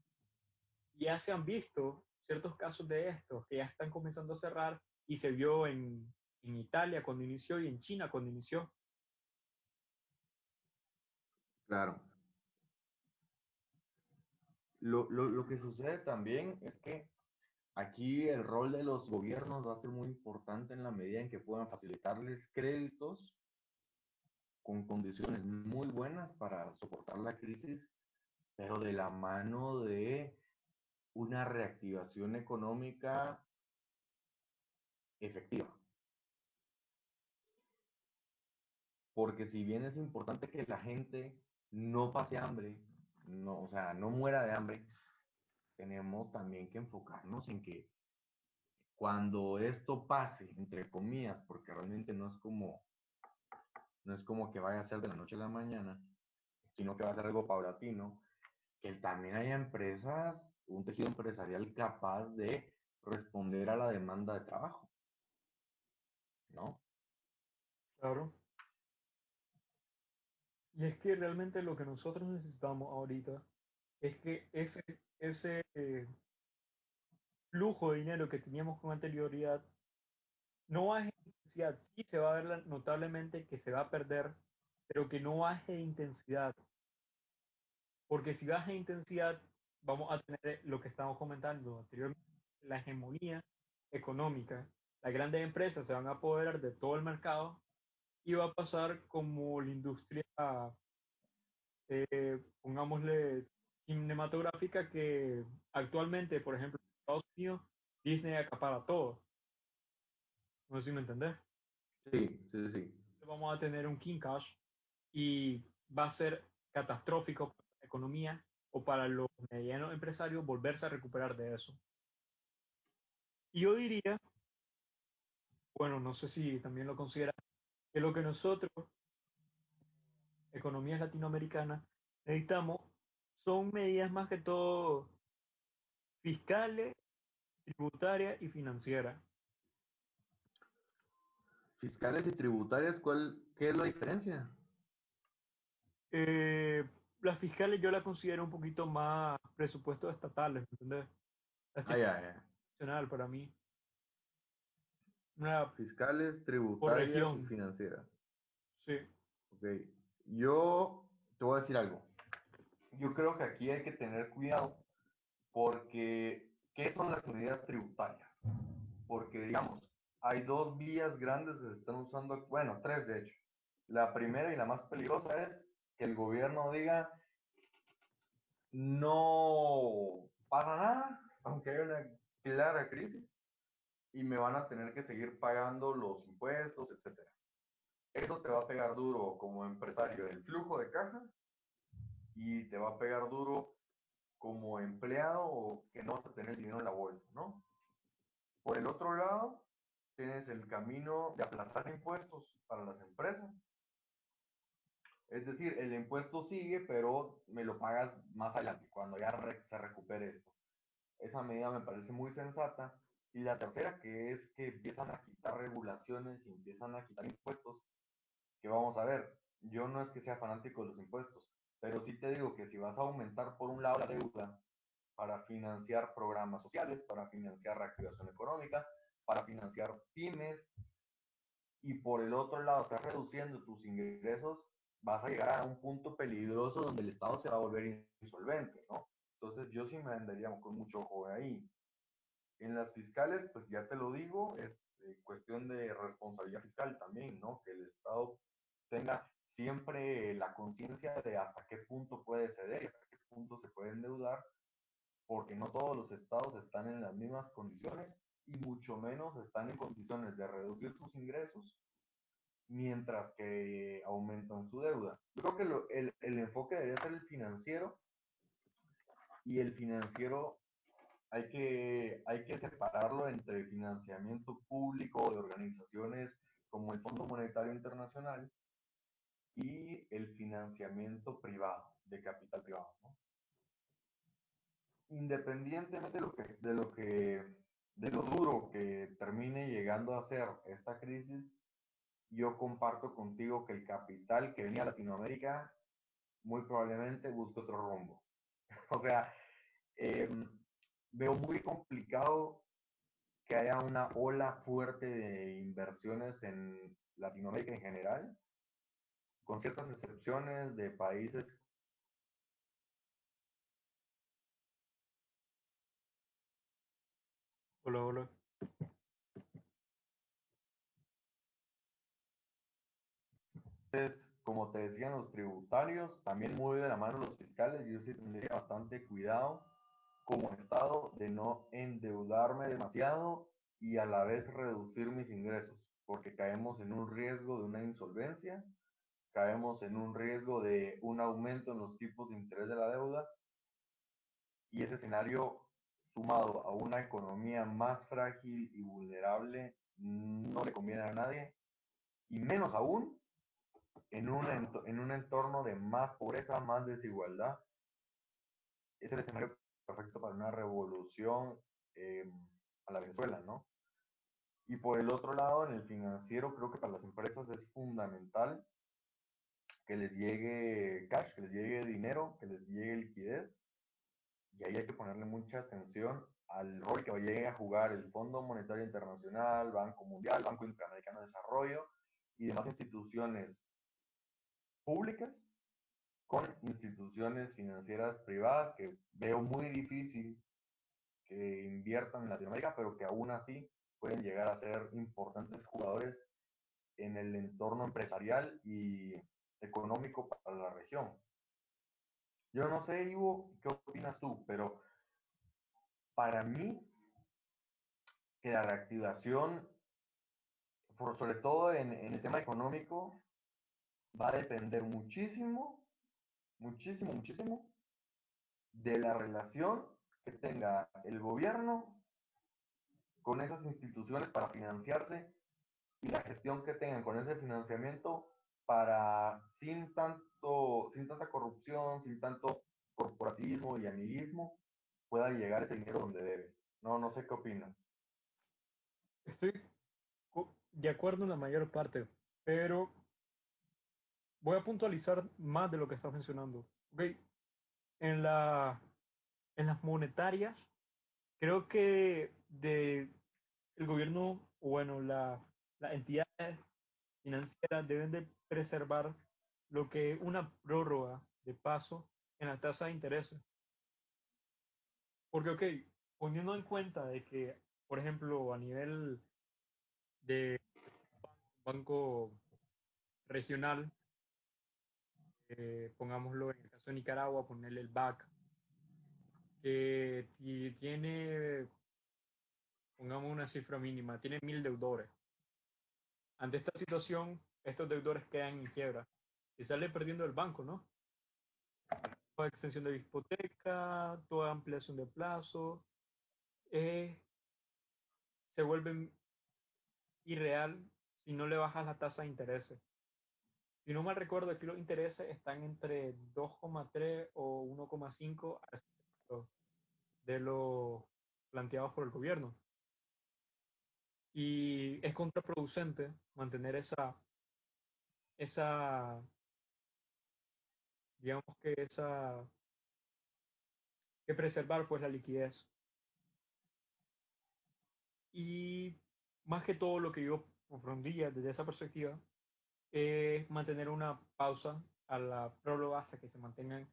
Ya se han visto ciertos casos de estos que ya están comenzando a cerrar y se vio en, en Italia cuando inició y en China cuando inició. Claro. Lo, lo, lo que sucede también es que aquí el rol de los gobiernos va a ser muy importante en la medida en que puedan facilitarles créditos con condiciones muy buenas para soportar la crisis, pero de la mano de una reactivación económica efectiva. Porque si bien es importante que la gente no pase hambre, no, o sea, no muera de hambre, tenemos también que enfocarnos en que cuando esto pase, entre comillas, porque realmente no es como, no es como que vaya a ser de la noche a la mañana, sino que va a ser algo paulatino, que también haya empresas, un tejido empresarial capaz de responder a la demanda de trabajo, ¿no? Claro. Y es que realmente lo que nosotros necesitamos ahorita es que ese, ese eh, flujo de dinero que teníamos con anterioridad no baje de intensidad. Sí se va a ver notablemente que se va a perder, pero que no baje de intensidad. Porque si baja de intensidad, vamos a tener lo que estamos comentando anteriormente, la hegemonía económica. Las grandes empresas se van a apoderar de todo el mercado va a pasar como la industria, eh, pongámosle, cinematográfica que actualmente, por ejemplo, en Estados Unidos, Disney acapara todo. No sé si me entendés. Sí, sí, sí. Vamos a tener un King Cash y va a ser catastrófico para la economía o para los medianos empresarios volverse a recuperar de eso. Y yo diría, bueno, no sé si también lo consideran, que lo que nosotros, economías latinoamericanas, necesitamos son medidas más que todo fiscales, tributarias y financieras. Fiscales y tributarias, ¿cuál, ¿qué es la diferencia? Eh, las fiscales yo las considero un poquito más presupuestos estatales, ¿entendés? Ah, ya. Nacional para mí. Una, Fiscales, tributarias y financieras. sí. Ok. Yo te voy a decir algo. Yo creo que aquí hay que tener cuidado porque, ¿qué son las unidades tributarias? Porque, digamos, hay dos vías grandes que se están usando, bueno, tres de hecho. La primera y la más peligrosa es que el gobierno diga, no pasa nada, aunque haya una clara crisis, y me van a tener que seguir pagando los impuestos, etcétera. Eso te va a pegar duro como empresario el flujo de caja y te va a pegar duro como empleado o que no vas a tener dinero en la bolsa, ¿no? Por el otro lado, tienes el camino de aplazar impuestos para las empresas. Es decir, el impuesto sigue, pero me lo pagas más adelante, cuando ya se recupere esto. Esa medida me parece muy sensata. Y la tercera, que es que empiezan a quitar regulaciones y empiezan a quitar impuestos, que vamos a ver, yo no es que sea fanático de los impuestos, pero sí te digo que si vas a aumentar por un lado la deuda para financiar programas sociales, para financiar reactivación económica, para financiar pymes, y por el otro lado estás reduciendo tus ingresos, vas a llegar a un punto peligroso donde el Estado se va a volver insolvente, ¿no? Entonces yo sí me andaría con mucho ojo ahí. En las fiscales, pues ya te lo digo, es eh, cuestión de responsabilidad fiscal también, ¿no? Que el Estado tenga siempre la conciencia de hasta qué punto puede ceder y hasta qué punto se puede endeudar, porque no todos los estados están en las mismas condiciones y mucho menos están en condiciones de reducir sus ingresos mientras que aumentan su deuda. Yo creo que el, el enfoque debería ser el financiero y el financiero hay que, hay que separarlo entre financiamiento público de organizaciones como el Fondo Monetario Internacional y el financiamiento privado, de capital privado. ¿no? Independientemente de lo, que, de, lo que, de lo duro que termine llegando a ser esta crisis, yo comparto contigo que el capital que venía a Latinoamérica muy probablemente busque otro rumbo. o sea, eh, veo muy complicado que haya una ola fuerte de inversiones en Latinoamérica en general, con ciertas excepciones de países Hola, hola. como te decían los tributarios, también muy de la mano los fiscales, yo sí tendría bastante cuidado como Estado de no endeudarme demasiado y a la vez reducir mis ingresos, porque caemos en un riesgo de una insolvencia, caemos en un riesgo de un aumento en los tipos de interés de la deuda y ese escenario sumado a una economía más frágil y vulnerable no le conviene a nadie y menos aún en un, en un entorno de más pobreza, más desigualdad. Es el escenario perfecto para una revolución eh, a la Venezuela, ¿no? Y por el otro lado, en el financiero, creo que para las empresas es fundamental que les llegue cash, que les llegue dinero, que les llegue liquidez. Y ahí hay que ponerle mucha atención al rol que llegue a jugar el Fondo Monetario Internacional, Banco Mundial, Banco Interamericano de Desarrollo y demás instituciones públicas con instituciones financieras privadas que veo muy difícil que inviertan en Latinoamérica, pero que aún así pueden llegar a ser importantes jugadores en el entorno empresarial y económico para la región. Yo no sé, Ivo, ¿qué opinas tú? Pero para mí, que la reactivación, por, sobre todo en, en el tema económico, va a depender muchísimo, muchísimo, muchísimo de la relación que tenga el gobierno con esas instituciones para financiarse y la gestión que tengan con ese financiamiento para sin tanto sin tanta corrupción, sin tanto corporativismo y amiguismo pueda llegar ese dinero donde debe. No, no sé qué opinas. Estoy de acuerdo en la mayor parte, pero voy a puntualizar más de lo que estás mencionando. Okay. En, la, en las monetarias, creo que de el gobierno, bueno, la, las entidades financieras deben de preservar lo que es una prórroga de paso en la tasa de interés. Porque, ok, poniendo en cuenta de que, por ejemplo, a nivel de banco regional, eh, pongámoslo en el caso de Nicaragua, ponerle el BAC, que tiene, pongamos una cifra mínima, tiene mil deudores. Ante esta situación, estos deudores quedan en quiebra y sale perdiendo el banco, ¿no? Toda extensión de hipoteca, toda ampliación de plazo, eh, se vuelve irreal si no le bajas la tasa de interés. Si no mal recuerdo, aquí los intereses están entre 2,3 o 1,5 de lo planteados por el gobierno. Y es contraproducente mantener esa, esa, digamos que esa, que preservar pues la liquidez. Y más que todo lo que yo comprendía desde esa perspectiva es mantener una pausa a la próloga hasta que se mantengan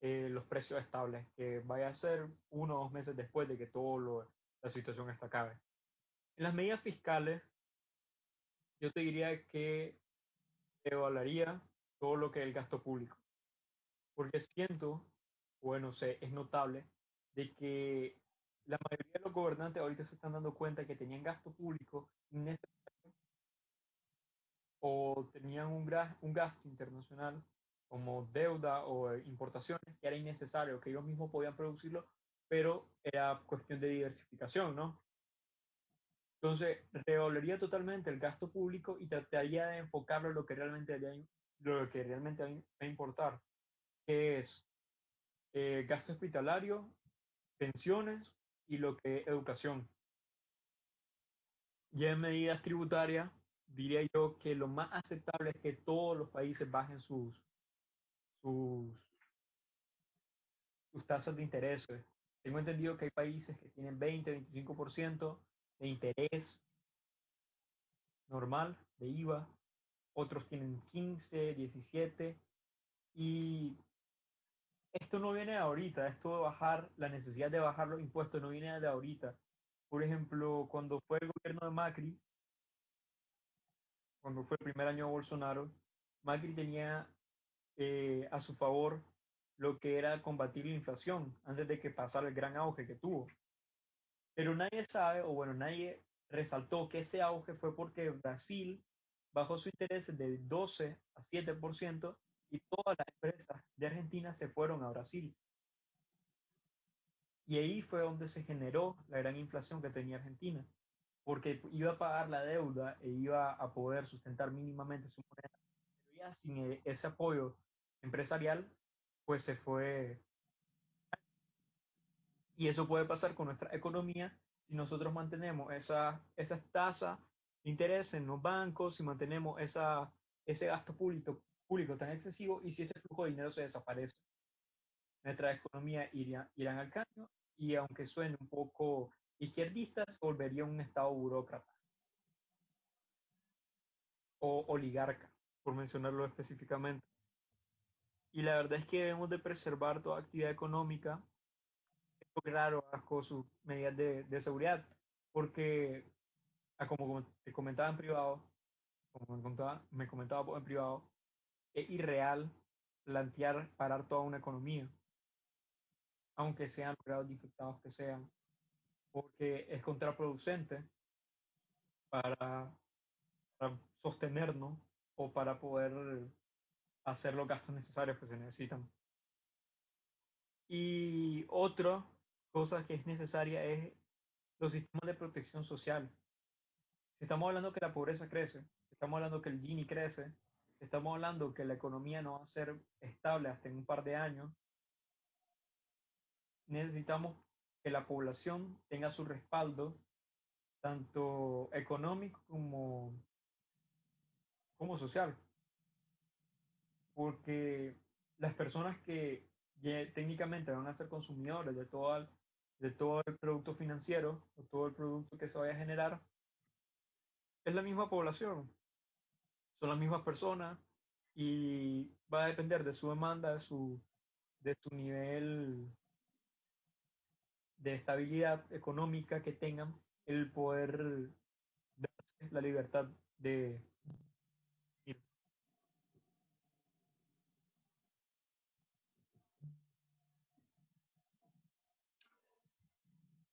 eh, los precios estables, que vaya a ser uno o dos meses después de que toda la situación está acabe. En las medidas fiscales, yo te diría que evaluaría todo lo que es el gasto público, porque siento, bueno, sé, es notable de que la mayoría de los gobernantes ahorita se están dando cuenta que tenían gasto público innecesario o tenían un, un gasto internacional como deuda o importaciones que era innecesario, que ellos mismos podían producirlo, pero era cuestión de diversificación, ¿no? Entonces, revolvería totalmente el gasto público y trataría de enfocarlo en lo que realmente lo que realmente va a importar, que es eh, gasto hospitalario, pensiones y lo que educación. Y en medidas tributarias, diría yo que lo más aceptable es que todos los países bajen sus, sus, sus tasas de interés. Tengo entendido que hay países que tienen 20, 25% de interés normal, de IVA, otros tienen 15, 17, y esto no viene de ahorita, esto de bajar, la necesidad de bajar los impuestos no viene de ahorita. Por ejemplo, cuando fue el gobierno de Macri, cuando fue el primer año de Bolsonaro, Macri tenía eh, a su favor lo que era combatir la inflación antes de que pasara el gran auge que tuvo. Pero nadie sabe, o bueno, nadie resaltó que ese auge fue porque Brasil bajó su interés de 12 a 7% y todas las empresas de Argentina se fueron a Brasil. Y ahí fue donde se generó la gran inflación que tenía Argentina, porque iba a pagar la deuda e iba a poder sustentar mínimamente su moneda. Pero ya sin e, ese apoyo empresarial, pues se fue. Y eso puede pasar con nuestra economía si nosotros mantenemos esa, esas tasas de interés en los bancos, si mantenemos esa, ese gasto público, público tan excesivo y si ese flujo de dinero se desaparece. Nuestra economía iría, irán al caño y aunque suene un poco izquierdista, se volvería un estado burócrata. O oligarca, por mencionarlo específicamente. Y la verdad es que debemos de preservar toda actividad económica claro, con sus medidas de, de, seguridad, porque ah, como te comentaba en privado, como me comentaba, me comentaba en privado, es irreal plantear parar toda una economía, aunque sean grados infectados que sean, porque es contraproducente para, para sostenernos o para poder hacer los gastos necesarios que se necesitan. Y otra cosa que es necesaria es los sistemas de protección social. Si estamos hablando que la pobreza crece, estamos hablando que el Gini crece, estamos hablando que la economía no va a ser estable hasta en un par de años, necesitamos que la población tenga su respaldo, tanto económico como, como social. Porque las personas que técnicamente van a ser consumidores de todo, el, de todo el producto financiero o todo el producto que se vaya a generar, es la misma población, son las mismas personas y va a depender de su demanda, de su, de su nivel de estabilidad económica que tengan, el poder darse la libertad de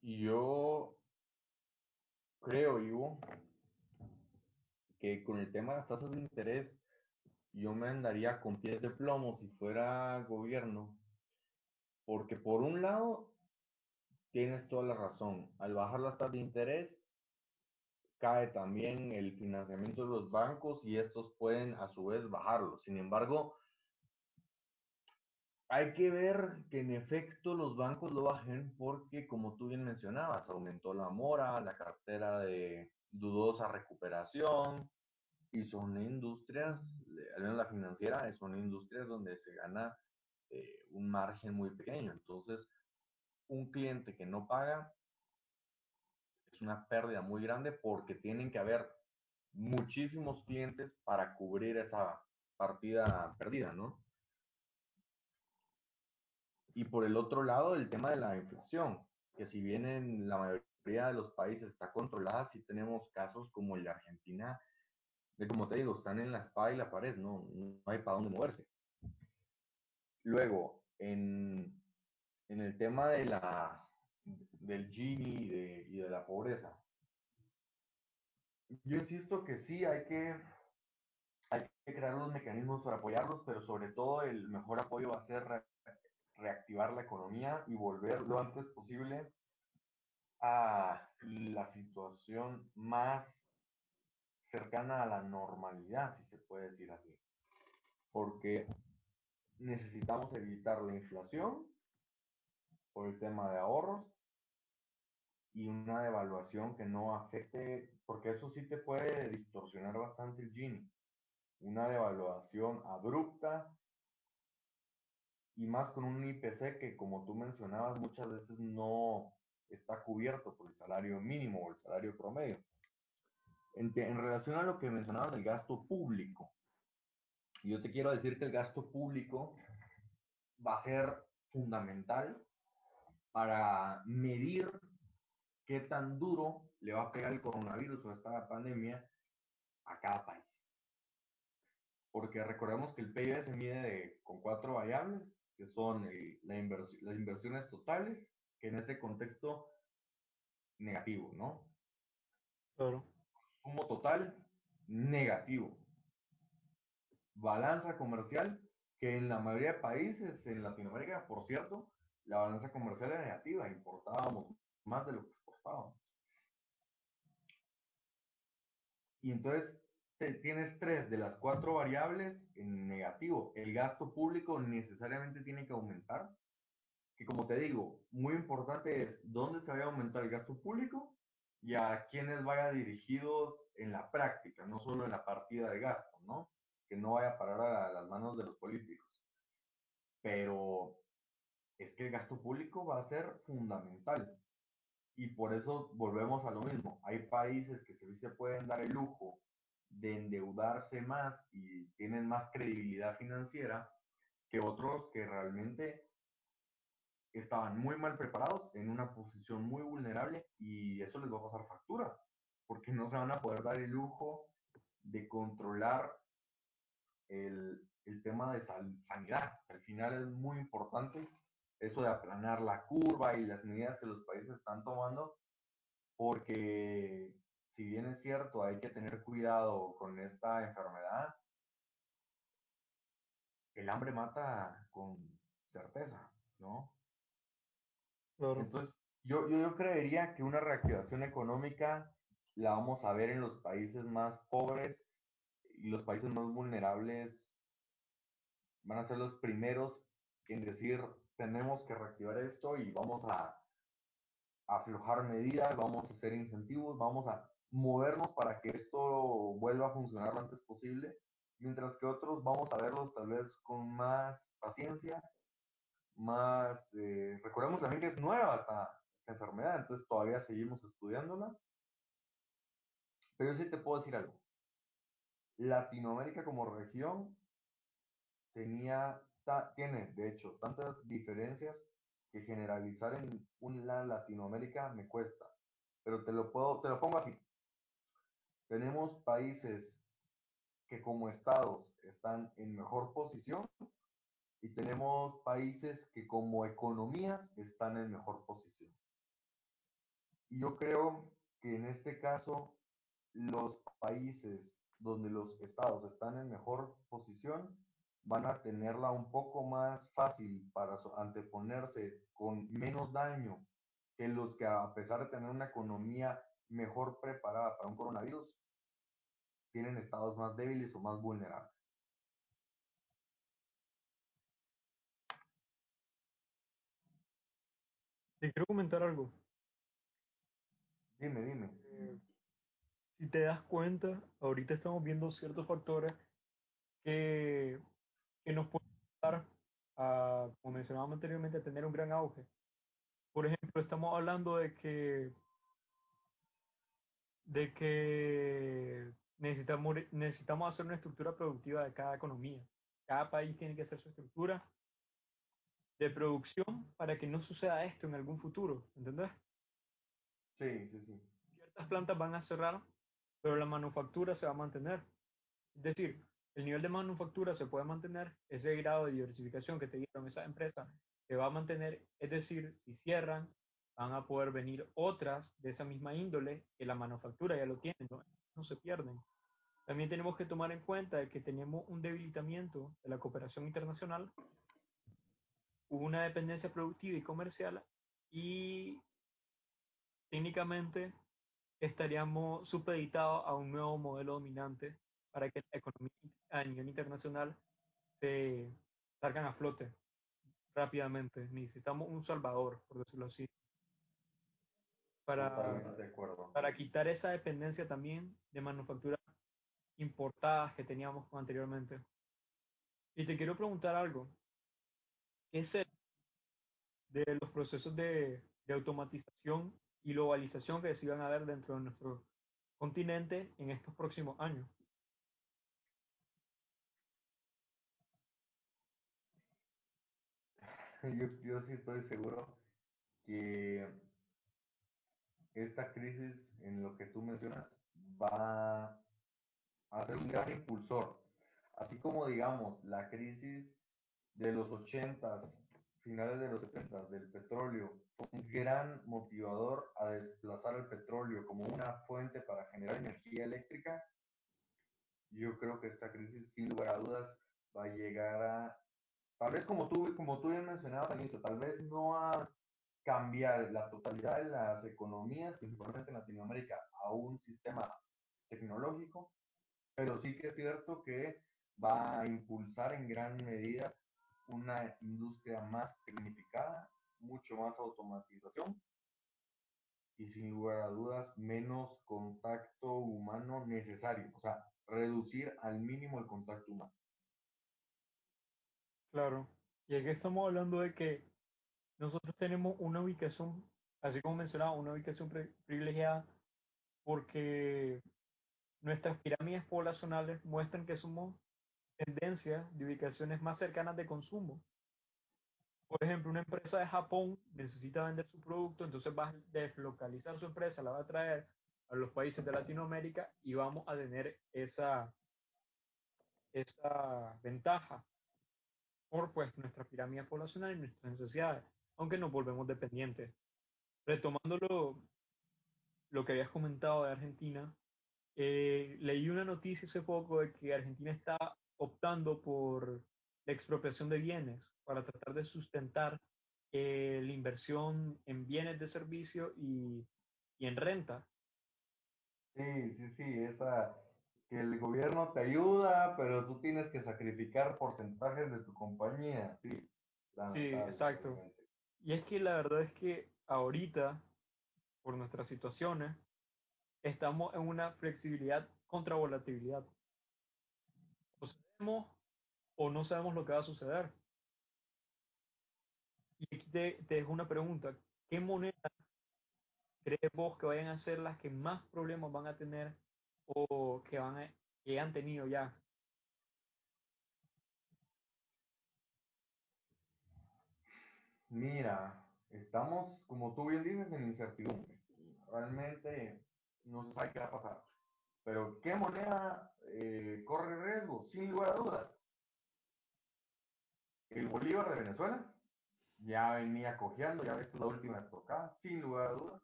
yo creo, Ivo, que con el tema de las tasas de interés, yo me andaría con pies de plomo si fuera gobierno, porque por un lado, tienes toda la razón, al bajar las tasas de interés, cae también el financiamiento de los bancos y estos pueden a su vez bajarlo. Sin embargo, hay que ver que en efecto los bancos lo bajen porque, como tú bien mencionabas, aumentó la mora, la cartera de dudosa recuperación y son industrias, al menos la financiera, son industrias donde se gana eh, un margen muy pequeño. Entonces, un cliente que no paga es una pérdida muy grande porque tienen que haber muchísimos clientes para cubrir esa partida perdida, ¿no? Y por el otro lado, el tema de la inflación, que si bien en la mayoría de los países está controlada, sí tenemos casos como el de Argentina, de como te digo, están en la espada y la pared, no, no hay para dónde moverse. Luego, en, en el tema de la, del Gini y de, y de la pobreza. Yo insisto que sí, hay que, hay que crear los mecanismos para apoyarlos, pero sobre todo el mejor apoyo va a ser re, reactivar la economía y volver lo antes posible a la situación más cercana a la normalidad, si se puede decir así. Porque necesitamos evitar la inflación por el tema de ahorros y una devaluación que no afecte, porque eso sí te puede distorsionar bastante el Gini. Una devaluación abrupta y más con un IPC que, como tú mencionabas, muchas veces no está cubierto por el salario mínimo o el salario promedio. En, en relación a lo que mencionabas del gasto público, yo te quiero decir que el gasto público va a ser fundamental para medir qué tan duro le va a pegar el coronavirus o esta pandemia a cada país. Porque recordemos que el PIB se mide de, con cuatro variables, que son el, la inversión, las inversiones totales, que en este contexto negativo, ¿no? Claro. Sumo total, negativo. Balanza comercial, que en la mayoría de países, en Latinoamérica, por cierto, la balanza comercial era negativa, importábamos más de lo que exportábamos. Y entonces tienes tres de las cuatro variables en negativo. El gasto público necesariamente tiene que aumentar. Que como te digo, muy importante es dónde se vaya a aumentar el gasto público y a quiénes vaya dirigidos en la práctica, no solo en la partida de gasto, ¿no? Que no vaya a parar a las manos de los políticos. Pero es que el gasto público va a ser fundamental. Y por eso volvemos a lo mismo. Hay países que se pueden dar el lujo de endeudarse más y tienen más credibilidad financiera que otros que realmente estaban muy mal preparados en una posición muy vulnerable y eso les va a pasar factura, porque no se van a poder dar el lujo de controlar el, el tema de sanidad. Al final es muy importante eso de aplanar la curva y las medidas que los países están tomando, porque si bien es cierto, hay que tener cuidado con esta enfermedad, el hambre mata con certeza, ¿no? Claro. Entonces, yo, yo, yo creería que una reactivación económica la vamos a ver en los países más pobres y los países más vulnerables van a ser los primeros en decir tenemos que reactivar esto y vamos a aflojar medidas, vamos a hacer incentivos, vamos a movernos para que esto vuelva a funcionar lo antes posible, mientras que otros vamos a verlos tal vez con más paciencia, más... Eh, recordemos también que es nueva esta, esta enfermedad, entonces todavía seguimos estudiándola. Pero yo sí te puedo decir algo. Latinoamérica como región tenía, tiene, de hecho, tantas diferencias que generalizar en una Latinoamérica me cuesta. Pero te lo puedo, te lo pongo así. Tenemos países que como estados están en mejor posición y tenemos países que como economías están en mejor posición. Y yo creo que en este caso los países donde los estados están en mejor posición van a tenerla un poco más fácil para anteponerse con menos daño que los que a pesar de tener una economía mejor preparada para un coronavirus, tienen estados más débiles o más vulnerables. Te quiero comentar algo. Dime, dime. Eh, si te das cuenta, ahorita estamos viendo ciertos factores que, que nos pueden ayudar a, como mencionábamos anteriormente, a tener un gran auge. Por ejemplo, estamos hablando de que de que necesitamos, necesitamos hacer una estructura productiva de cada economía. Cada país tiene que hacer su estructura de producción para que no suceda esto en algún futuro, ¿entendés? Sí, sí, sí. Ciertas plantas van a cerrar, pero la manufactura se va a mantener. Es decir, el nivel de manufactura se puede mantener, ese grado de diversificación que te dieron esas empresas se va a mantener, es decir, si cierran, van a poder venir otras de esa misma índole que la manufactura ya lo tienen, no, no se pierden. También tenemos que tomar en cuenta que tenemos un debilitamiento de la cooperación internacional, una dependencia productiva y comercial y técnicamente estaríamos supeditados a un nuevo modelo dominante para que la economía a nivel internacional se salgan a flote rápidamente. Necesitamos un salvador, por decirlo así para, para quitar esa dependencia también de manufacturas importadas que teníamos anteriormente. Y te quiero preguntar algo. ¿Qué es el de los procesos de, de automatización y globalización que se van a ver dentro de nuestro continente en estos próximos años? Yo, yo sí estoy seguro que esta crisis, en lo que tú mencionas, va a ser un gran impulsor. Así como, digamos, la crisis de los 80, finales de los 70 del petróleo, fue un gran motivador a desplazar el petróleo como una fuente para generar energía eléctrica. Yo creo que esta crisis, sin lugar a dudas, va a llegar a, tal vez como tú, como tú bien mencionabas al tal vez no a cambiar la totalidad de las economías, principalmente en Latinoamérica, a un sistema tecnológico, pero sí que es cierto que va a impulsar en gran medida una industria más tecnificada, mucho más automatización y sin lugar a dudas menos contacto humano necesario, o sea, reducir al mínimo el contacto humano. Claro, y aquí estamos hablando de que nosotros tenemos una ubicación, así como mencionaba, una ubicación privilegiada porque nuestras pirámides poblacionales muestran que somos tendencias de ubicaciones más cercanas de consumo. Por ejemplo, una empresa de Japón necesita vender su producto, entonces va a deslocalizar su empresa, la va a traer a los países de Latinoamérica y vamos a tener esa, esa ventaja por pues nuestra pirámide poblacional y nuestras necesidades aunque nos volvemos dependientes. Retomando lo, que habías comentado de Argentina, eh, leí una noticia hace poco de que Argentina está optando por la expropiación de bienes para tratar de sustentar eh, la inversión en bienes de servicio y, y, en renta. Sí, sí, sí, esa que el gobierno te ayuda, pero tú tienes que sacrificar porcentajes de tu compañía, sí. Sí, exacto. Y es que la verdad es que ahorita, por nuestras situaciones, estamos en una flexibilidad contra volatilidad. O sabemos o no sabemos lo que va a suceder. Y aquí te, te dejo una pregunta. ¿Qué moneda crees vos que vayan a ser las que más problemas van a tener o que, van a- que han tenido ya? Mira, estamos, como tú bien dices, en incertidumbre. Realmente no se sabe qué va a pasar. Pero ¿qué moneda eh, corre riesgo? Sin lugar a dudas. El Bolívar de Venezuela ya venía cojeando, ya ves la última estocada, sin lugar a dudas.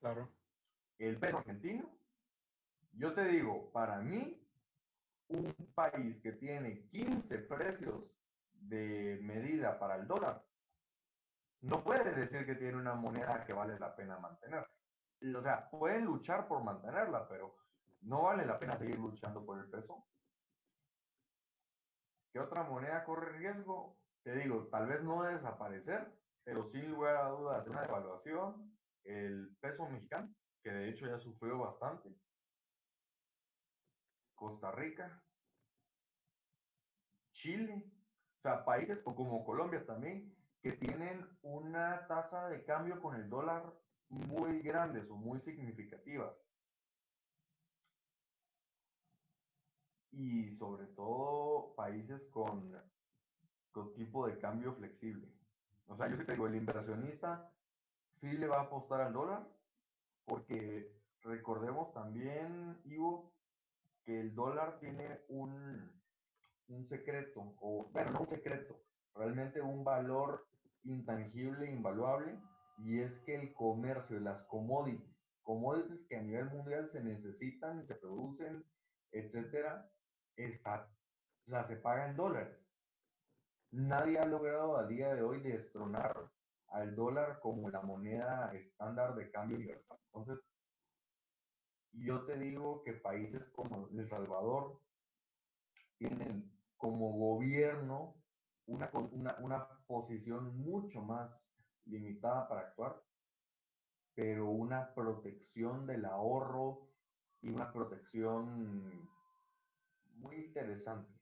Claro, El peso argentino. Yo te digo, para mí, un país que tiene 15 precios de medida para el dólar, no puede decir que tiene una moneda que vale la pena mantener. O sea, pueden luchar por mantenerla, pero no vale la pena seguir luchando por el peso. ¿Qué otra moneda corre riesgo? Te digo, tal vez no de desaparecer, pero sin lugar a dudas una devaluación, el peso mexicano, que de hecho ya sufrió bastante, Costa Rica, Chile, o sea, países como Colombia también, que tienen una tasa de cambio con el dólar muy grandes o muy significativas. Y sobre todo países con, con tipo de cambio flexible. O sea, yo sí te digo, el inversionista sí le va a apostar al dólar, porque recordemos también, Ivo, que el dólar tiene un, un secreto, o bueno, no un secreto, realmente un valor intangible, invaluable, y es que el comercio, las commodities, commodities que a nivel mundial se necesitan, se producen, etcétera, está, o sea, se paga en dólares. Nadie ha logrado a día de hoy destronar al dólar como la moneda estándar de cambio universal. Entonces, yo te digo que países como El Salvador, tienen como gobierno una, una, una posición mucho más limitada para actuar, pero una protección del ahorro y una protección muy interesante,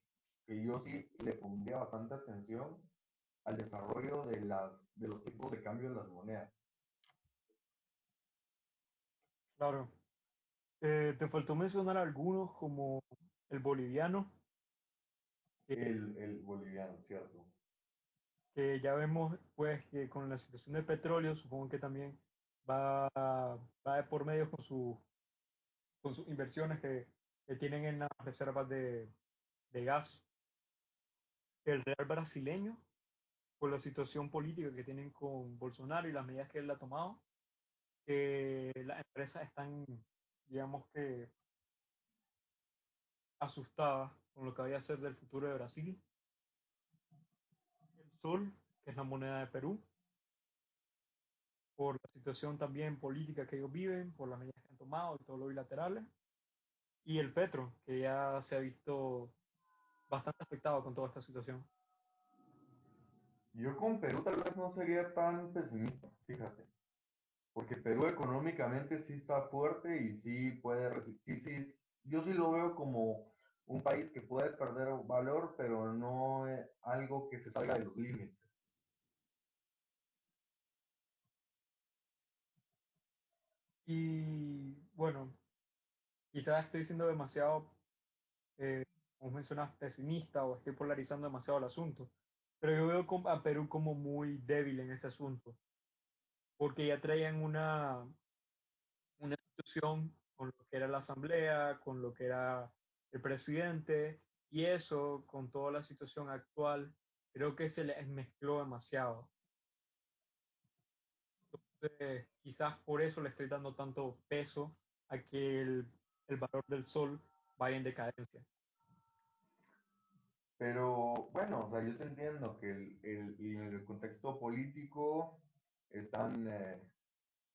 que yo sí le pondría bastante atención al desarrollo de, las, de los tipos de cambio de las monedas. claro. Eh, te faltó mencionar algunos como el boliviano, El, el boliviano, ¿cierto? que ya vemos pues que con la situación del petróleo, supongo que también va, va de por medio con, su, con sus inversiones que, que tienen en las reservas de, de gas. El real brasileño, por la situación política que tienen con Bolsonaro y las medidas que él ha tomado, que las empresas están, digamos que, asustadas con lo que vaya a ser del futuro de Brasil. El sol, que es la moneda de Perú, por la situación también política que ellos viven, por las medidas que han tomado y todo lo bilaterales. Y el petro, que ya se ha visto bastante afectado con toda esta situación. Yo con Perú tal vez no sería tan pesimista, fíjate. Porque Perú económicamente sí está fuerte y sí puede, sí, sí, yo sí lo veo como un país que puede perder valor, pero no algo que se salga de los límites. Y bueno, quizás estoy siendo demasiado, eh, pesimista o estoy polarizando demasiado el asunto, pero yo veo a Perú como muy débil en ese asunto, porque ya traían una, una situación con lo que era la asamblea, con lo que era el presidente, y eso, con toda la situación actual, creo que se les mezcló demasiado. Entonces, quizás por eso le estoy dando tanto peso a que el, el valor del sol vaya en decadencia. Pero bueno, o sea, yo te entiendo que el, el, el contexto político están, eh,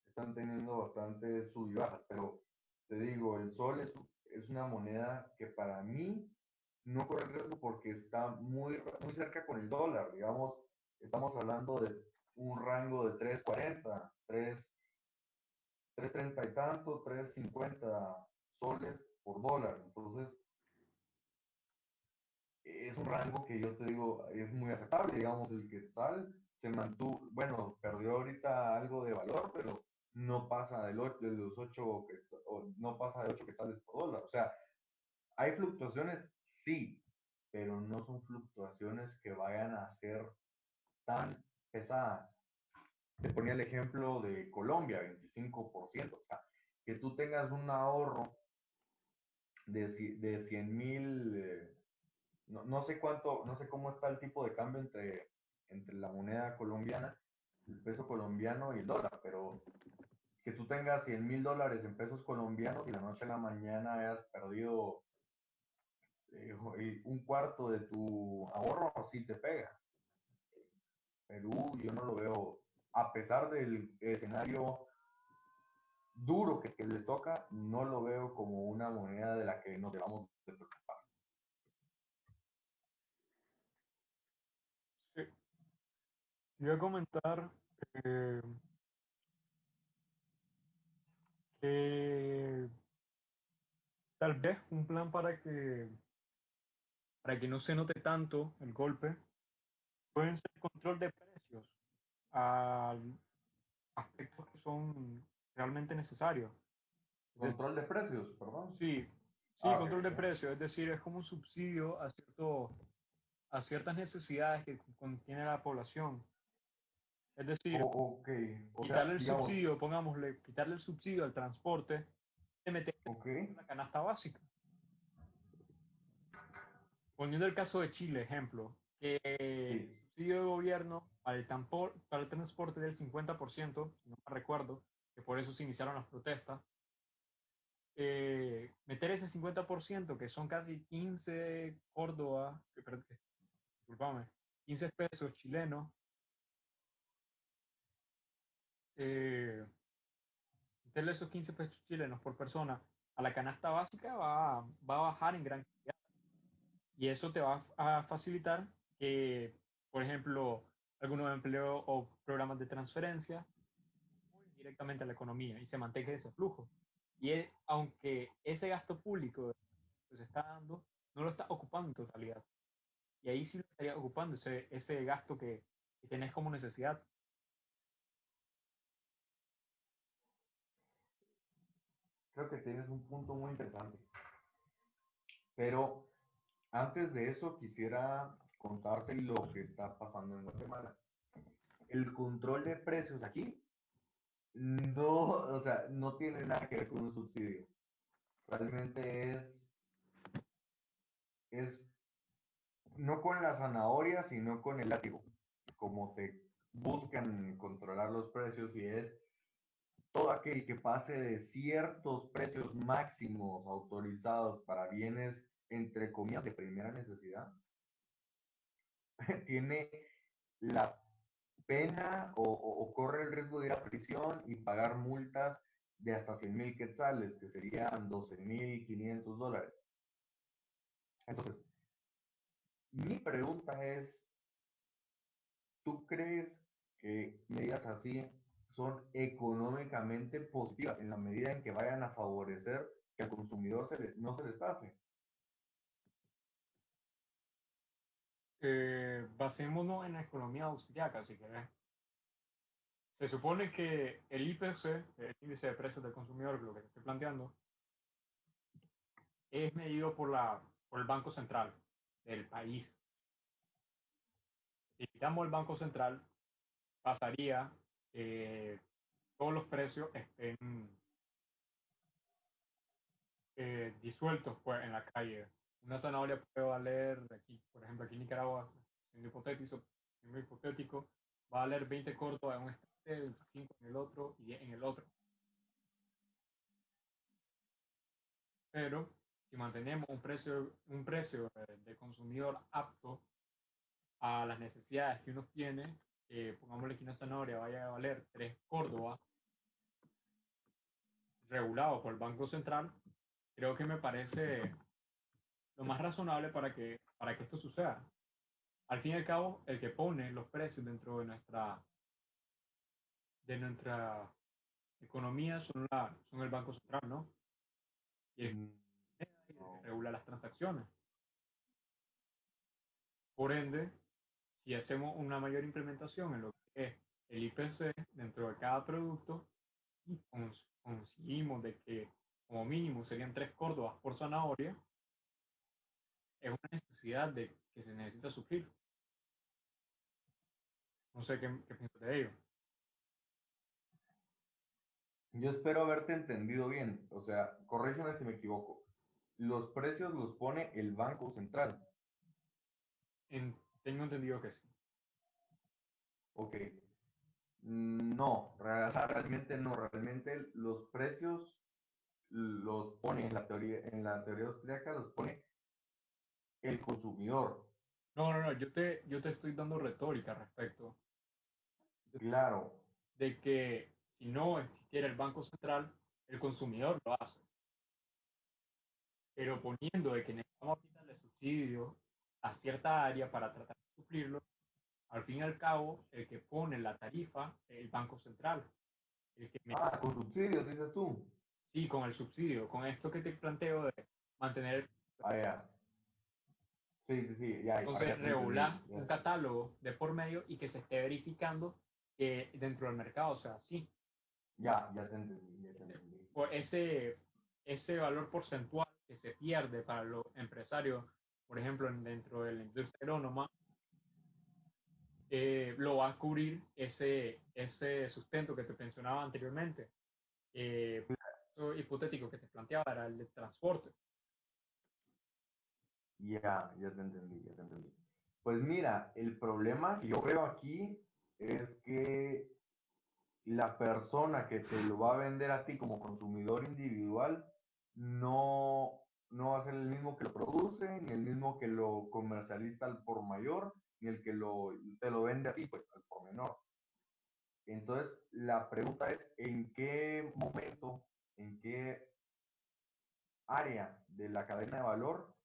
están teniendo bastante sub y pero te digo, el sol es, es una moneda que para mí no corre riesgo porque está muy, muy cerca con el dólar, digamos, estamos hablando de un rango de 3.40, 3, 3.30 y tanto, 3.50 soles por dólar. Entonces, es un rango que yo te digo es muy aceptable. Digamos, el quetzal se mantuvo, bueno, perdió ahorita algo de valor, pero no pasa del 8, de los 8, no pasa de 8 quetzales por dólar. O sea, hay fluctuaciones, sí, pero no son fluctuaciones que vayan a ser tan pesadas. Te ponía el ejemplo de Colombia, 25%. O sea, que tú tengas un ahorro de, de 100 mil, eh, no, no, sé cuánto, no sé cómo está el tipo de cambio entre, entre la moneda colombiana, el peso colombiano y el dólar, pero que tú tengas 100 mil dólares en pesos colombianos y la noche a la mañana hayas perdido eh, un cuarto de tu ahorro, sí te pega. Perú yo no lo veo, a pesar del escenario duro que, que, le toca, no lo veo como una moneda de la que nos debamos de preocupar. Sí. Yo voy a comentar eh, que tal vez un plan para que para que no se note tanto el golpe pueden ser control de precios a aspectos que son realmente necesarios. Control de precios, perdón. Sí, sí, ah, control okay, de precios, es decir, es como un subsidio a, cierto, a ciertas necesidades que contiene la población. Es decir, oh, okay. o quitarle sea, el digamos, subsidio, pongámosle, quitarle el subsidio al transporte y meterle en la canasta básica. Poniendo el caso de Chile, ejemplo, que Sí. el subsidio de gobierno para el, tampor- para el transporte del 50%, si no me recuerdo, que por eso se iniciaron las protestas, eh, meter ese 50%, que son casi 15 Córdoba, que, perdón, discúlpame, 15 pesos chilenos, eh, meterle esos 15 pesos chilenos por persona a la canasta básica va, va a bajar en gran cantidad. Y eso te va a facilitar que, por ejemplo, algunos empleos o programas de transferencia directamente a la economía y se mantenga ese flujo. Y es- aunque ese gasto público que se está dando, no lo está ocupando en totalidad. Y ahí sí lo estaría ocupando ese, ese gasto que, que tenés como necesidad. Creo que tienes un punto muy interesante. Pero antes de eso quisiera contarte lo que está pasando en Guatemala. El control de precios aquí no, o sea, no tiene nada que ver con un subsidio. Realmente es, es no con la zanahoria, sino con el látigo. Como te buscan controlar los precios y es todo aquel que pase de ciertos precios máximos autorizados para bienes, entre comillas, de primera necesidad, tiene la pena o, o, corre el riesgo de ir a prisión y pagar multas de hasta 100 mil quetzales, que serían 12 mil 500 dólares. Entonces, mi pregunta es, ¿tú crees que medidas así son económicamente positivas en la medida en que vayan a favorecer que al consumidor se le, no se le estafe? Eh, basémonos en la economía austriaca, si querés. Se supone que el IPC, el índice de precios del consumidor, lo que te estoy planteando, es medido por, la, por el Banco Central del país. Si quitamos el Banco Central, pasaría eh, todos los precios estén eh, disueltos pues, en la calle. Una zanahoria puede valer, aquí, por ejemplo, aquí en Nicaragua, siendo hipotético, siendo hipotético va a valer 20 cortos en un estante, 25 en el otro y 10 en el otro. Pero si mantenemos un precio, un precio de consumidor apto a las necesidades que uno tiene, eh, pongámosle que una zanahoria vaya a valer 3 Córdoba, regulado por el Banco Central, creo que me parece lo más razonable para que, para que esto suceda. al fin y al cabo, el que pone los precios dentro de nuestra, de nuestra economía son, la, son el Banco Central, ¿no? Y el Mm, que regula las transacciones. Por ende, si hacemos una mayor implementación en lo que es el IPC dentro de cada producto y cons- conseguimos de que como mínimo serían tres córdobas por zanahoria, es una necesidad de que se necesita suplir. No sé qué, qué piensas de ello. Yo espero haberte entendido bien. O sea, corrígeme si me equivoco. Los precios los pone el Banco Central. En- tengo entendido que sí. Ok. No, re- realmente no. Realmente los precios los pone en la teoría, en la teoría austríaca los pone el consumidor. No, no, no, yo te, yo te estoy dando retórica respecto Claro, de que si no existiera el Banco Central, el consumidor lo hace. Pero poniendo de que necesitamos quitarle subsidios a cierta área para tratar de suplirlo, al fin y al cabo, el que pone la tarifa es el Banco Central. El que me- Ah, con subsidios, dices tú. sí, con el subsidio, con esto que te planteo de mantener, Ah, ya. Sí, sí, sí, ya entonces regular un catálogo de por medio y que se esté verificando que dentro del mercado, o sea, sí, Ya, ya te entendí, ya te entendí. por ese, ese valor porcentual que se pierde para los empresarios, por ejemplo, en- dentro de la industria agrónoma, eh, lo va a cubrir ese, ese sustento que te mencionaba anteriormente. Eh, hipotético que te planteaba era el de transporte. Ya, ya te entendí, ya te entendí. Pues mira, el problema que yo veo aquí es que la persona que te lo va a vender a ti como consumidor individual no, no va a ser el mismo que lo produce, ni el mismo que lo comercializa al por mayor, ni el que lo, te lo vende a ti, pues al por menor. Entonces, la pregunta es, ¿en qué momento, en qué área de la cadena de valor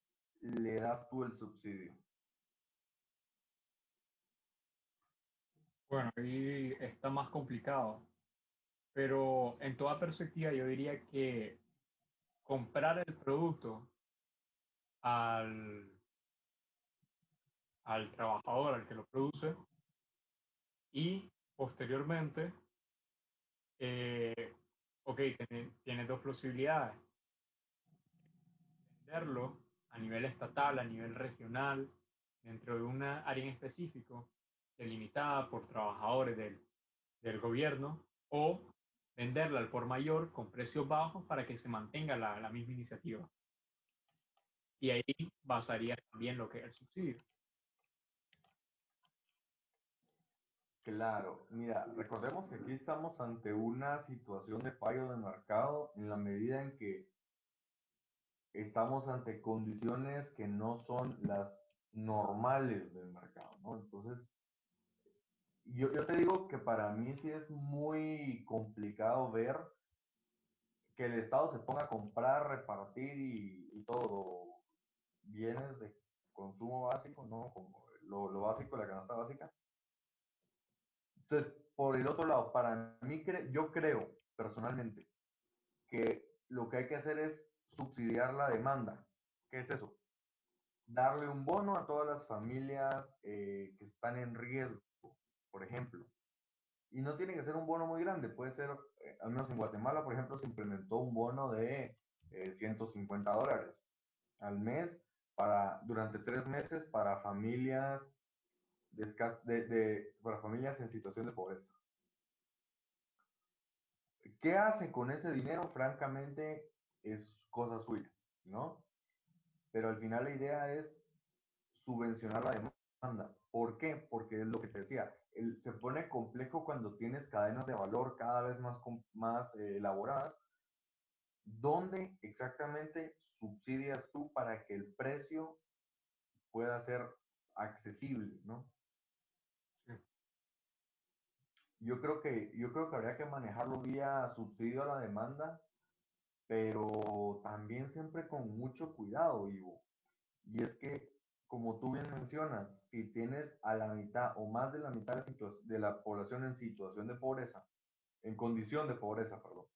le das tú el subsidio? Bueno, ahí está más complicado, pero en toda perspectiva yo diría que comprar el producto al, al trabajador, al que lo produce, y posteriormente, eh, ok, tiene, tiene dos posibilidades. Venderlo a nivel estatal, a nivel regional, dentro de una área en específico, delimitada por trabajadores del, del gobierno, o venderla al por mayor con precios bajos para que se mantenga la, misma iniciativa. Y ahí basaría también lo que es el subsidio. Claro, mira, recordemos que aquí estamos ante una situación de fallo de mercado en la medida en que estamos ante condiciones que no son las normales del mercado, ¿no? Entonces, yo, te digo que para mí sí es muy complicado ver que el Estado se ponga a comprar, repartir y, todo bienes de consumo básico, ¿no? Como lo, lo básico, la canasta básica. Entonces, por el otro lado, para mí, cre yo creo personalmente que lo que hay que hacer es subsidiar la demanda. ¿Qué es eso? Darle un bono a todas las familias eh, que están en riesgo, por ejemplo. Y no tiene que ser un bono muy grande, puede ser, eh, al menos en Guatemala, por ejemplo, se implementó un bono de eh, 150 dólares al mes para, durante tres meses para familias de, de, de, para familias en situación de pobreza. ¿Qué hace con ese dinero? Francamente, es cosa suya, ¿no? Pero al final la idea es subvencionar la demanda. ¿Por qué? Porque es lo que te decía, el, se pone complejo cuando tienes cadenas de valor cada vez más, más eh, elaboradas. ¿Dónde exactamente subsidias tú para que el precio pueda ser accesible, ¿no? Sí. Yo creo que, yo creo que habría que manejarlo vía subsidio a la demanda, pero también siempre con mucho cuidado, Ivo. Y es que como tú bien mencionas, si tienes a la mitad o más de la mitad de la población en situación de pobreza, en condición de pobreza, perdón,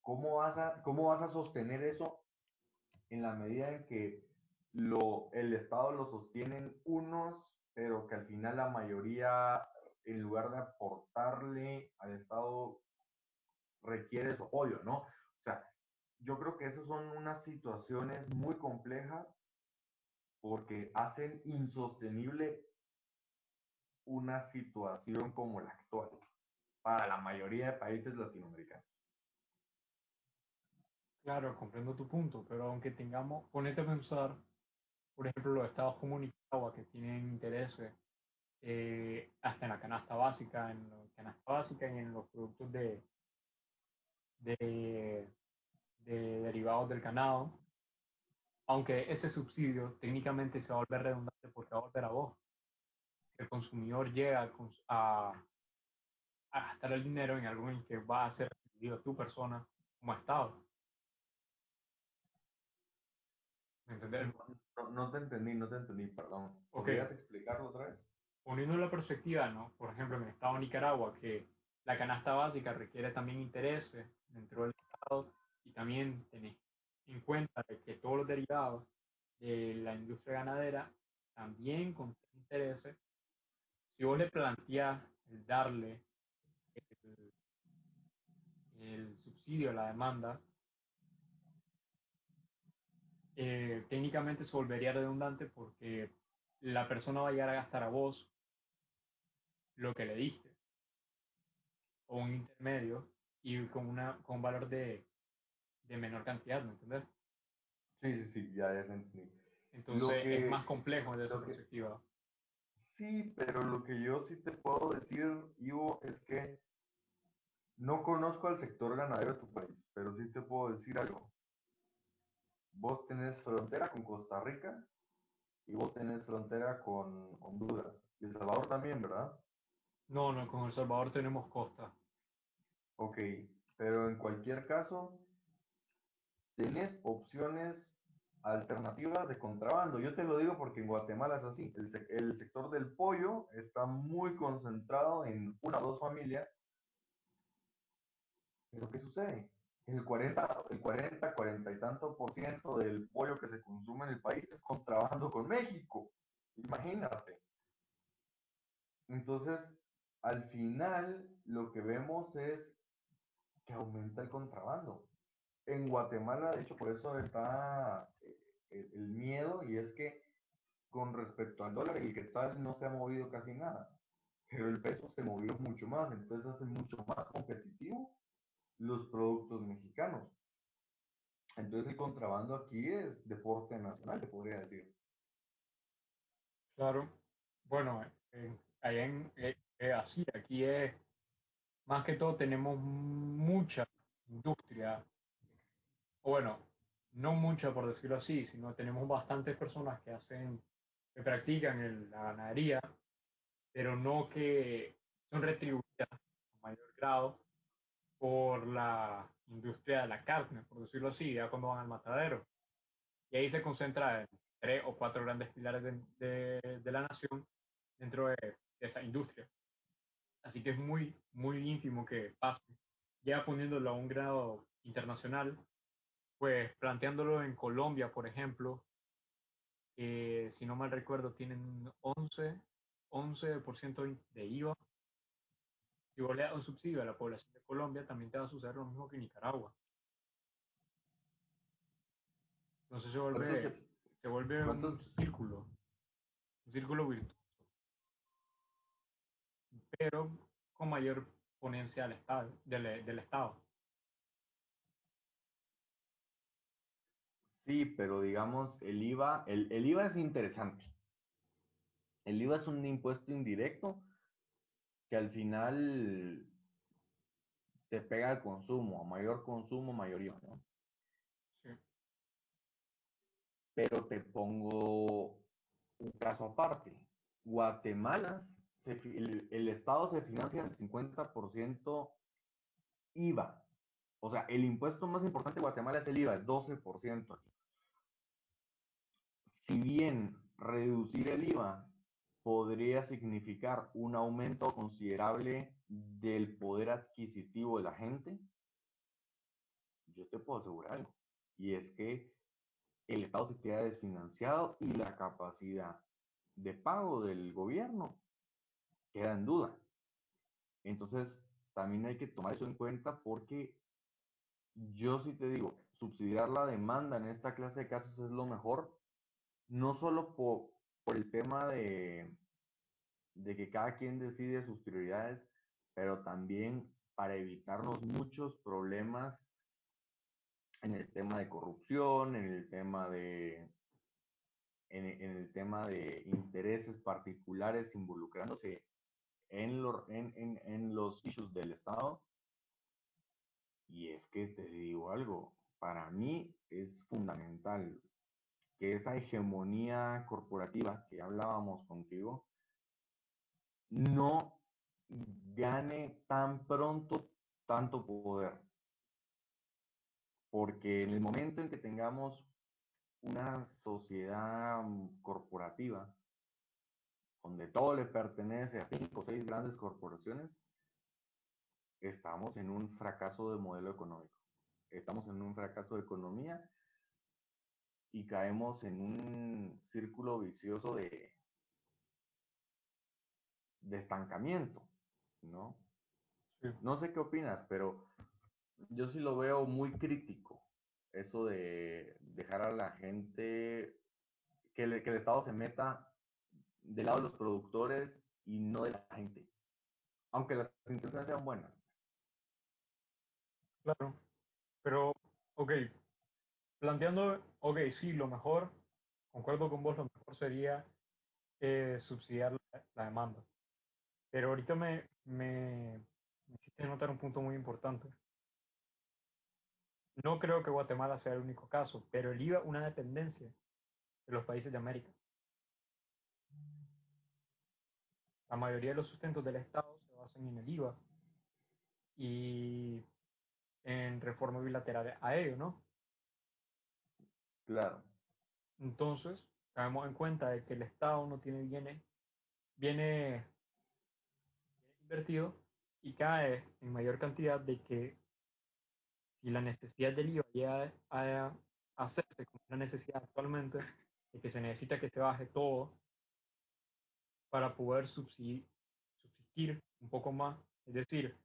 ¿cómo vas a, cómo vas a sostener eso en la medida en que lo, el Estado lo sostienen unos, pero que al final la mayoría, en lugar de aportarle al Estado, requiere su apoyo, ¿no? O sea, yo creo que esas son unas situaciones muy complejas porque hacen insostenible una situación como la actual para la mayoría de países latinoamericanos. Claro, comprendo tu punto, pero aunque tengamos, ponete a pensar, por ejemplo, los estados como Nicaragua que tienen intereses eh, hasta en la canasta básica, en la canasta básica y en los productos de, de, de derivados del ganado, aunque ese subsidio técnicamente se va a volver redundante porque va a volver a vos. Si el consumidor llega a, a gastar el dinero en algo en que va a ser recibido tu persona como Estado. ¿Me entendés? No, te entendí, no te entendí, perdón. ¿Podrías explicarlo otra vez? Poniendo la perspectiva, ¿no? Por ejemplo, en el Estado de Nicaragua, que la canasta básica requiere también intereses dentro del Estado y también tenés en cuenta que todos los derivados de la industria ganadera también contienen intereses. Si vos le planteás el darle el, subsidio a la demanda, eh, técnicamente se volvería redundante porque la persona va a llegar a gastar a vos lo que le diste o un intermedio y con, una, con un valor de, de menor cantidad, ¿me entiendes? Sí, sí, sí, ya, ya entendí. Entonces es más complejo desde esa perspectiva. Sí, pero lo que yo sí te puedo decir, Ivo, es que no conozco al sector ganadero de tu país, pero sí te puedo decir algo. Vos tenés frontera con Costa Rica y vos tenés frontera con Honduras. Y El Salvador también, ¿verdad? No, no, con El Salvador tenemos costa. Ok, pero en cualquier caso, tenés opciones alternativas de contrabando. Yo te lo digo porque en Guatemala es así. El, el sector del pollo está muy concentrado en una o dos familias. Pero ¿qué sucede? El 40, el 40, 40 y tanto por ciento del pollo que se consume en el país es contrabando con México. Imagínate. Entonces, al final, lo que vemos es que aumenta el contrabando. En Guatemala, de hecho, por eso está eh, el, miedo y es que con respecto al dólar, el quetzal no se ha movido casi nada, pero el peso se movió mucho más, entonces hace mucho más competitivo los productos mexicanos. Entonces el contrabando aquí es deporte nacional, te podría decir. Claro. Bueno, eh, allá en, eh, así, aquí es, más que todo tenemos mucha industria, bueno, no mucha por decirlo así, sino tenemos bastantes personas que hacen, que practican la ganadería, pero no que son retribuidas a mayor grado por la industria de la carne, por decirlo así, ya cuando van al matadero. Y ahí se concentra en tres o cuatro grandes pilares de, la nación dentro de, de, esa industria. Así que es muy, muy ínfimo que pase. Ya poniéndolo a un grado internacional, pues planteándolo en Colombia, por ejemplo, eh, si no mal recuerdo, tienen 11, 11% de IVA. Si vos le das un subsidio a la población de Colombia, también te va a suceder lo mismo que en Nicaragua. Entonces se vuelve, se vuelve un círculo, un círculo virtuoso, pero con mayor ponencia al estado, del, del Estado. Sí, pero digamos, el IVA, el, el IVA es interesante. El IVA es un impuesto indirecto que al final te pega al consumo, a mayor consumo, mayor IVA, ¿no? Sí. Pero te pongo un caso aparte. Guatemala, se, el, el, Estado se financia en 50% IVA. O sea, el impuesto más importante de Guatemala es el IVA, el 12% aquí. Si bien reducir el IVA podría significar un aumento considerable del poder adquisitivo de la gente, yo te puedo asegurar algo, y es que el Estado se queda desfinanciado y la capacidad de pago del gobierno queda en duda. Entonces, también hay que tomar eso en cuenta porque yo sí te digo, subsidiar la demanda en esta clase de casos es lo mejor, no solo por, por el tema de, de que cada quien decide sus prioridades, pero también para evitarnos muchos problemas en el tema de corrupción, en el tema de en, el tema de intereses particulares involucrándose en, en, en, los issues del Estado. Y es que te digo algo, para mí es fundamental que esa hegemonía corporativa que hablábamos contigo no gane tan pronto tanto poder. Porque en el momento en que tengamos una sociedad mm, corporativa, donde todo le pertenece a cinco o seis grandes corporaciones, estamos en un fracaso de modelo económico. Estamos en un fracaso de economía y caemos en un círculo vicioso de, de estancamiento, ¿no? No sé qué opinas, pero yo sí lo veo muy crítico, eso de dejar a la gente, que, el Estado se meta del lado de los productores y no de la gente, aunque las intenciones sean buenas. Claro, pero, ok, planteando, ok, sí, lo mejor, concuerdo con vos, lo mejor sería eh, subsidiar la, demanda. Pero ahorita me, me, me hiciste notar un punto muy importante. No creo que Guatemala sea el único caso, pero el IVA una dependencia de los países de América. La mayoría de los sustentos del Estado se basan en el IVA y en reformas bilaterales a ello, ¿no? Claro. Entonces, tenemos en cuenta de que el Estado no tiene bienes, viene invertido y cae en mayor cantidad de que si la necesidad del IVA llega a, hacerse como la necesidad actualmente, de que se necesita que se baje todo para poder subsistir, subsistir un poco más, es decir,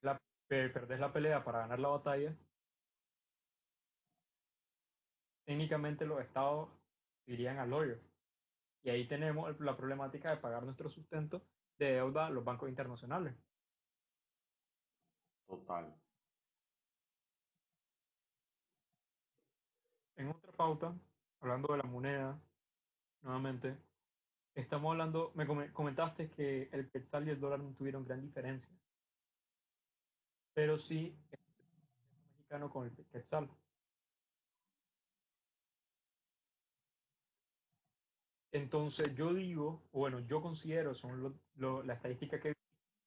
la, la pelea para ganar la batalla, técnicamente los estados irían al hoyo. Y ahí tenemos la problemática de pagar nuestro sustento de deuda a los bancos internacionales. Total. En otra pauta, hablando de la moneda, nuevamente, estamos hablando, me comentaste que el quetzal y el dólar no tuvieron gran diferencia, pero sí el mexicano con el quetzal. Entonces yo digo, bueno, yo considero, son la estadística que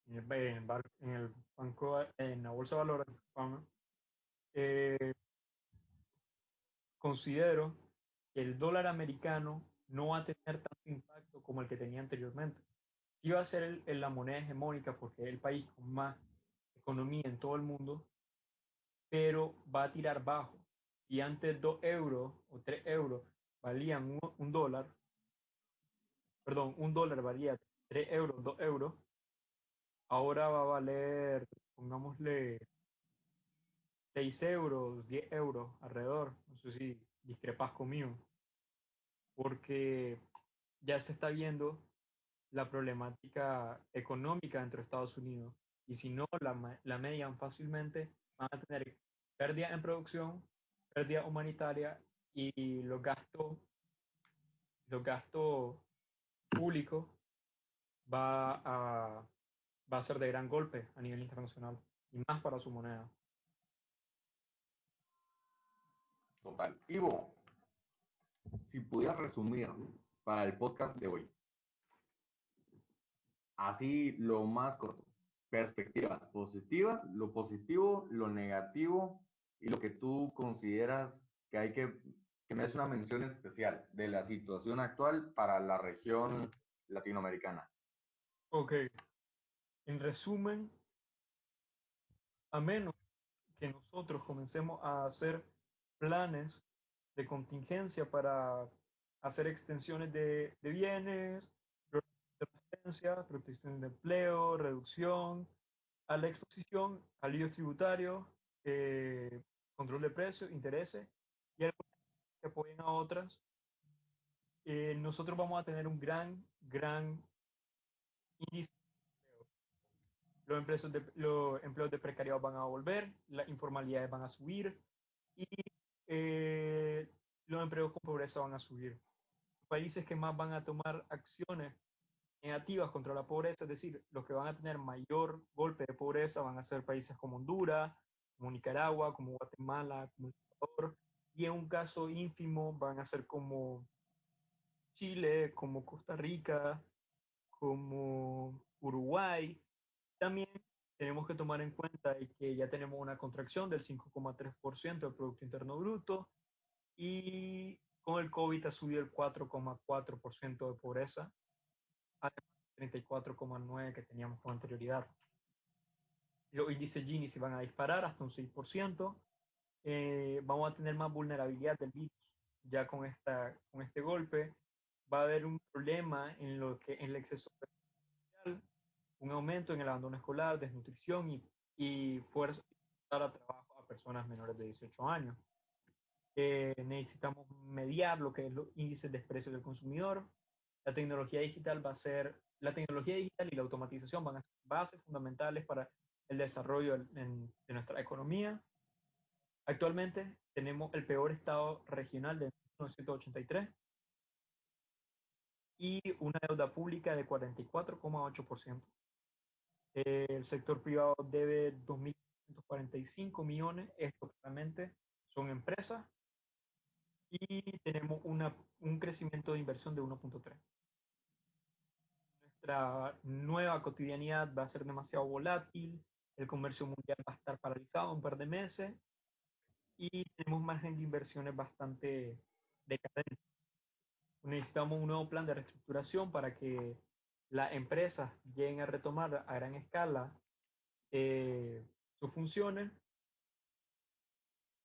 en el, en el, banco, en la bolsa de valores, eh, considero que el dólar americano no va a tener tanto impacto como el que tenía anteriormente. Sí va a ser la moneda hegemónica porque es el país con más economía en todo el mundo, pero va a tirar bajo. Si antes 2 euros o 3 euros valían un, dólar, perdón, un dólar valía 3 euros, 2 euros, ahora va a valer, pongámosle, 6 euros, 10 euros alrededor. No sé si discrepas conmigo. Porque ya se está viendo la problemática económica dentro de Estados Unidos. Y si no la, la median fácilmente, van a tener pérdida en producción, pérdida humanitaria y los gastos, los gastos públicos va a, va a ser de gran golpe a nivel internacional y más para su moneda. Total. Ivo, si pudieras resumir para el podcast de hoy, así lo más corto, perspectivas positivas, lo positivo, lo negativo y lo que tú consideras que hay que, que me es una mención especial de la situación actual para la región latinoamericana. Ok. En resumen, a menos que nosotros comencemos a hacer planes de contingencia para hacer extensiones de, de bienes, protección de empleo, reducción a la exposición, líos tributarios, eh, control de precios, intereses que apoyen a otras, eh, nosotros vamos a tener un gran, gran índice de empleo. Los empleos de, los empleos de precariedad van a volver, las informalidades van a subir y eh, los empleos con pobreza van a subir. Los países que más van a tomar acciones negativas contra la pobreza, es decir, los que van a tener mayor golpe de pobreza van a ser países como Honduras, como Nicaragua, como Guatemala, como El Salvador, y en un caso ínfimo van a ser como Chile, como Costa Rica, como Uruguay. También tenemos que tomar en cuenta que ya tenemos una contracción del 5,3% del Producto Interno Bruto y con el COVID ha subido el 4,4% de pobreza, además del 34,9% que teníamos con anterioridad. Los índices Gini se van a disparar hasta un 6%. Eh, vamos a tener más vulnerabilidad del virus ya con, esta, con este golpe. Va a haber un problema en lo que en el exceso social, un aumento en el abandono escolar, desnutrición y, y fuerza para trabajo a personas menores de 18 años. Eh, necesitamos mediar lo que es los índices de precios del consumidor. La tecnología digital va a ser, la tecnología digital y la automatización van a ser bases fundamentales para el desarrollo en, de nuestra economía. Actualmente tenemos el peor estado regional de 1983 y una deuda pública de 44,8%. El sector privado debe 2.145 millones, esto claramente son empresas, y tenemos una, un crecimiento de inversión de 1.3. Nuestra nueva cotidianidad va a ser demasiado volátil, el comercio mundial va a estar paralizado un par de meses y tenemos margen de inversiones bastante decadentes. Necesitamos un nuevo plan de reestructuración para que las empresas lleguen a retomar a gran escala eh, sus funciones.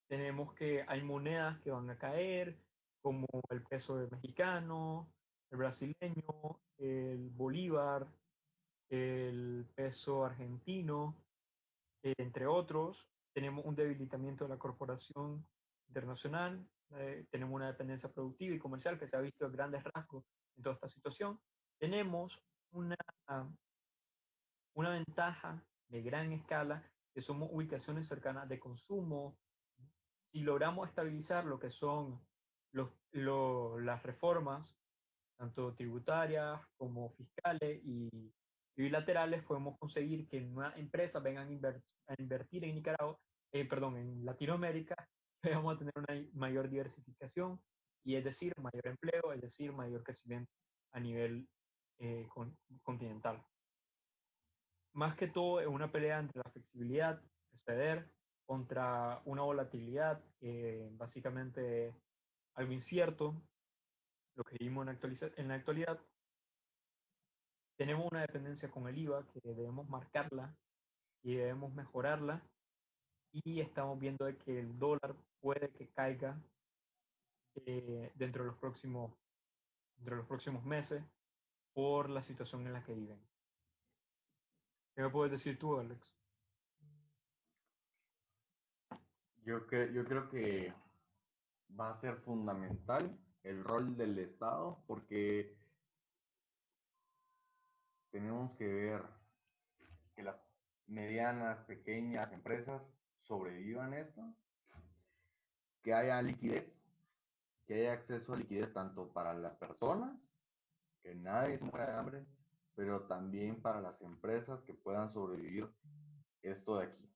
Tenemos que hay monedas que van a caer, como el peso mexicano, el brasileño, el bolívar, el peso argentino, entre otros tenemos un debilitamiento de la corporación internacional, eh, tenemos una dependencia productiva y comercial que se ha visto en grandes rasgos en toda esta situación. Tenemos una, una ventaja de gran escala, que somos ubicaciones cercanas de consumo. Si logramos estabilizar lo que son los, lo, las reformas, tanto tributarias como fiscales y bilaterales, podemos conseguir que nuevas empresas vengan a invertir en Nicaragua eh, perdón, en Latinoamérica, vamos a tener una mayor diversificación y es decir, mayor empleo, es decir, mayor crecimiento a nivel eh, con, continental. Más que todo es una pelea entre la flexibilidad, ceder, contra una volatilidad, eh, básicamente algo incierto, lo que vimos en, en la actualidad. Tenemos una dependencia con el IVA que debemos marcarla y debemos mejorarla y estamos viendo de que el dólar puede que caiga eh, dentro, de los próximos, dentro de los próximos meses por la situación en la que viven. ¿Qué me puedes decir tú, Alex? Yo, que, yo creo que va a ser fundamental el rol del Estado porque tenemos que ver que las medianas, pequeñas empresas sobrevivan esto, que haya liquidez, que haya acceso a liquidez tanto para las personas, que nadie se muera de hambre, pero también para las empresas que puedan sobrevivir esto de aquí.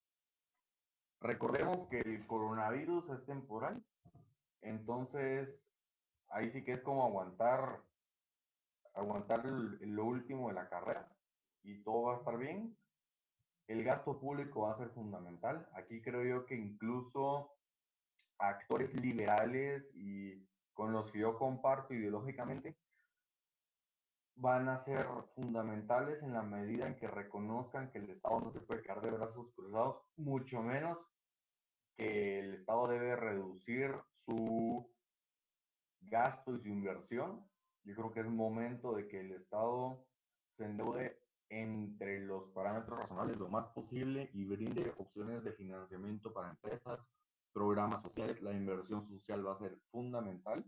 Recordemos que el coronavirus es temporal, entonces ahí sí que es como aguantar aguantar lo último de la carrera y todo va a estar bien, el gasto público va a ser fundamental. Aquí creo yo que incluso actores liberales y con los que yo comparto ideológicamente, van a ser fundamentales en la medida en que reconozcan que el Estado no se puede quedar de brazos cruzados, mucho menos que el Estado debe reducir su gasto y su inversión. Yo creo que es momento de que el Estado se endeude entre los parámetros razonables lo más posible y brinde opciones de financiamiento para empresas, programas sociales. La inversión social va a ser fundamental.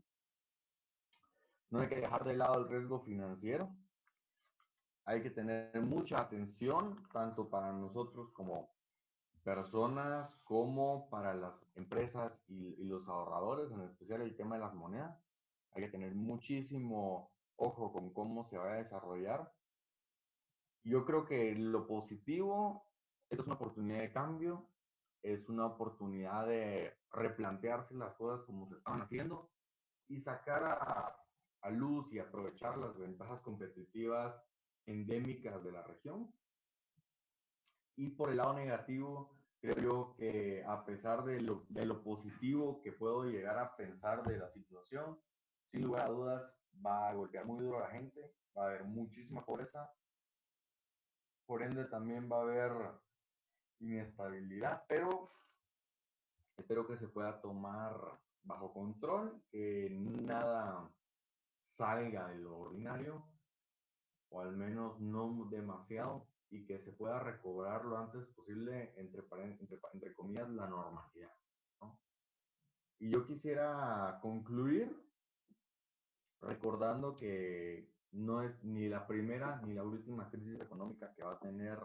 No hay que dejar de lado el riesgo financiero. Hay que tener mucha atención, tanto para nosotros como personas, como para las empresas y, y los ahorradores, en especial el tema de las monedas. Hay que tener muchísimo ojo con cómo se va a desarrollar yo creo que lo positivo, es una oportunidad de cambio, es una oportunidad de replantearse las cosas como se estaban haciendo y sacar a, a luz y aprovechar las ventajas competitivas endémicas de la región. Y por el lado negativo, creo yo que a pesar de lo, de lo positivo que puedo llegar a pensar de la situación, sin lugar a dudas va a golpear muy duro a la gente, va a haber muchísima pobreza, por ende también va a haber inestabilidad, pero espero que se pueda tomar bajo control, que nada salga de lo ordinario, o al menos no demasiado, y que se pueda recobrar lo antes posible, entre, entre, entre comillas, la normalidad. ¿no? Y yo quisiera concluir recordando que no es ni la primera ni la última crisis económica que va a tener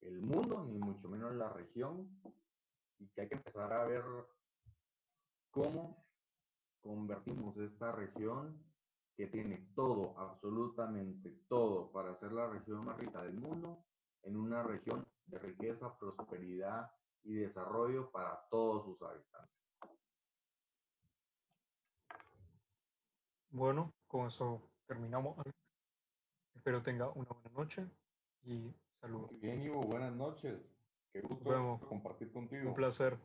el mundo, ni mucho menos la región, y que hay que empezar a ver cómo convertimos esta región que tiene todo, absolutamente todo, para ser la región más rica del mundo, en una región de riqueza, prosperidad y desarrollo para todos sus habitantes. Bueno, con eso terminamos. Espero tenga una buena noche y saludos. Muy bien, Ivo, buenas noches. Qué gusto compartir contigo. Un placer.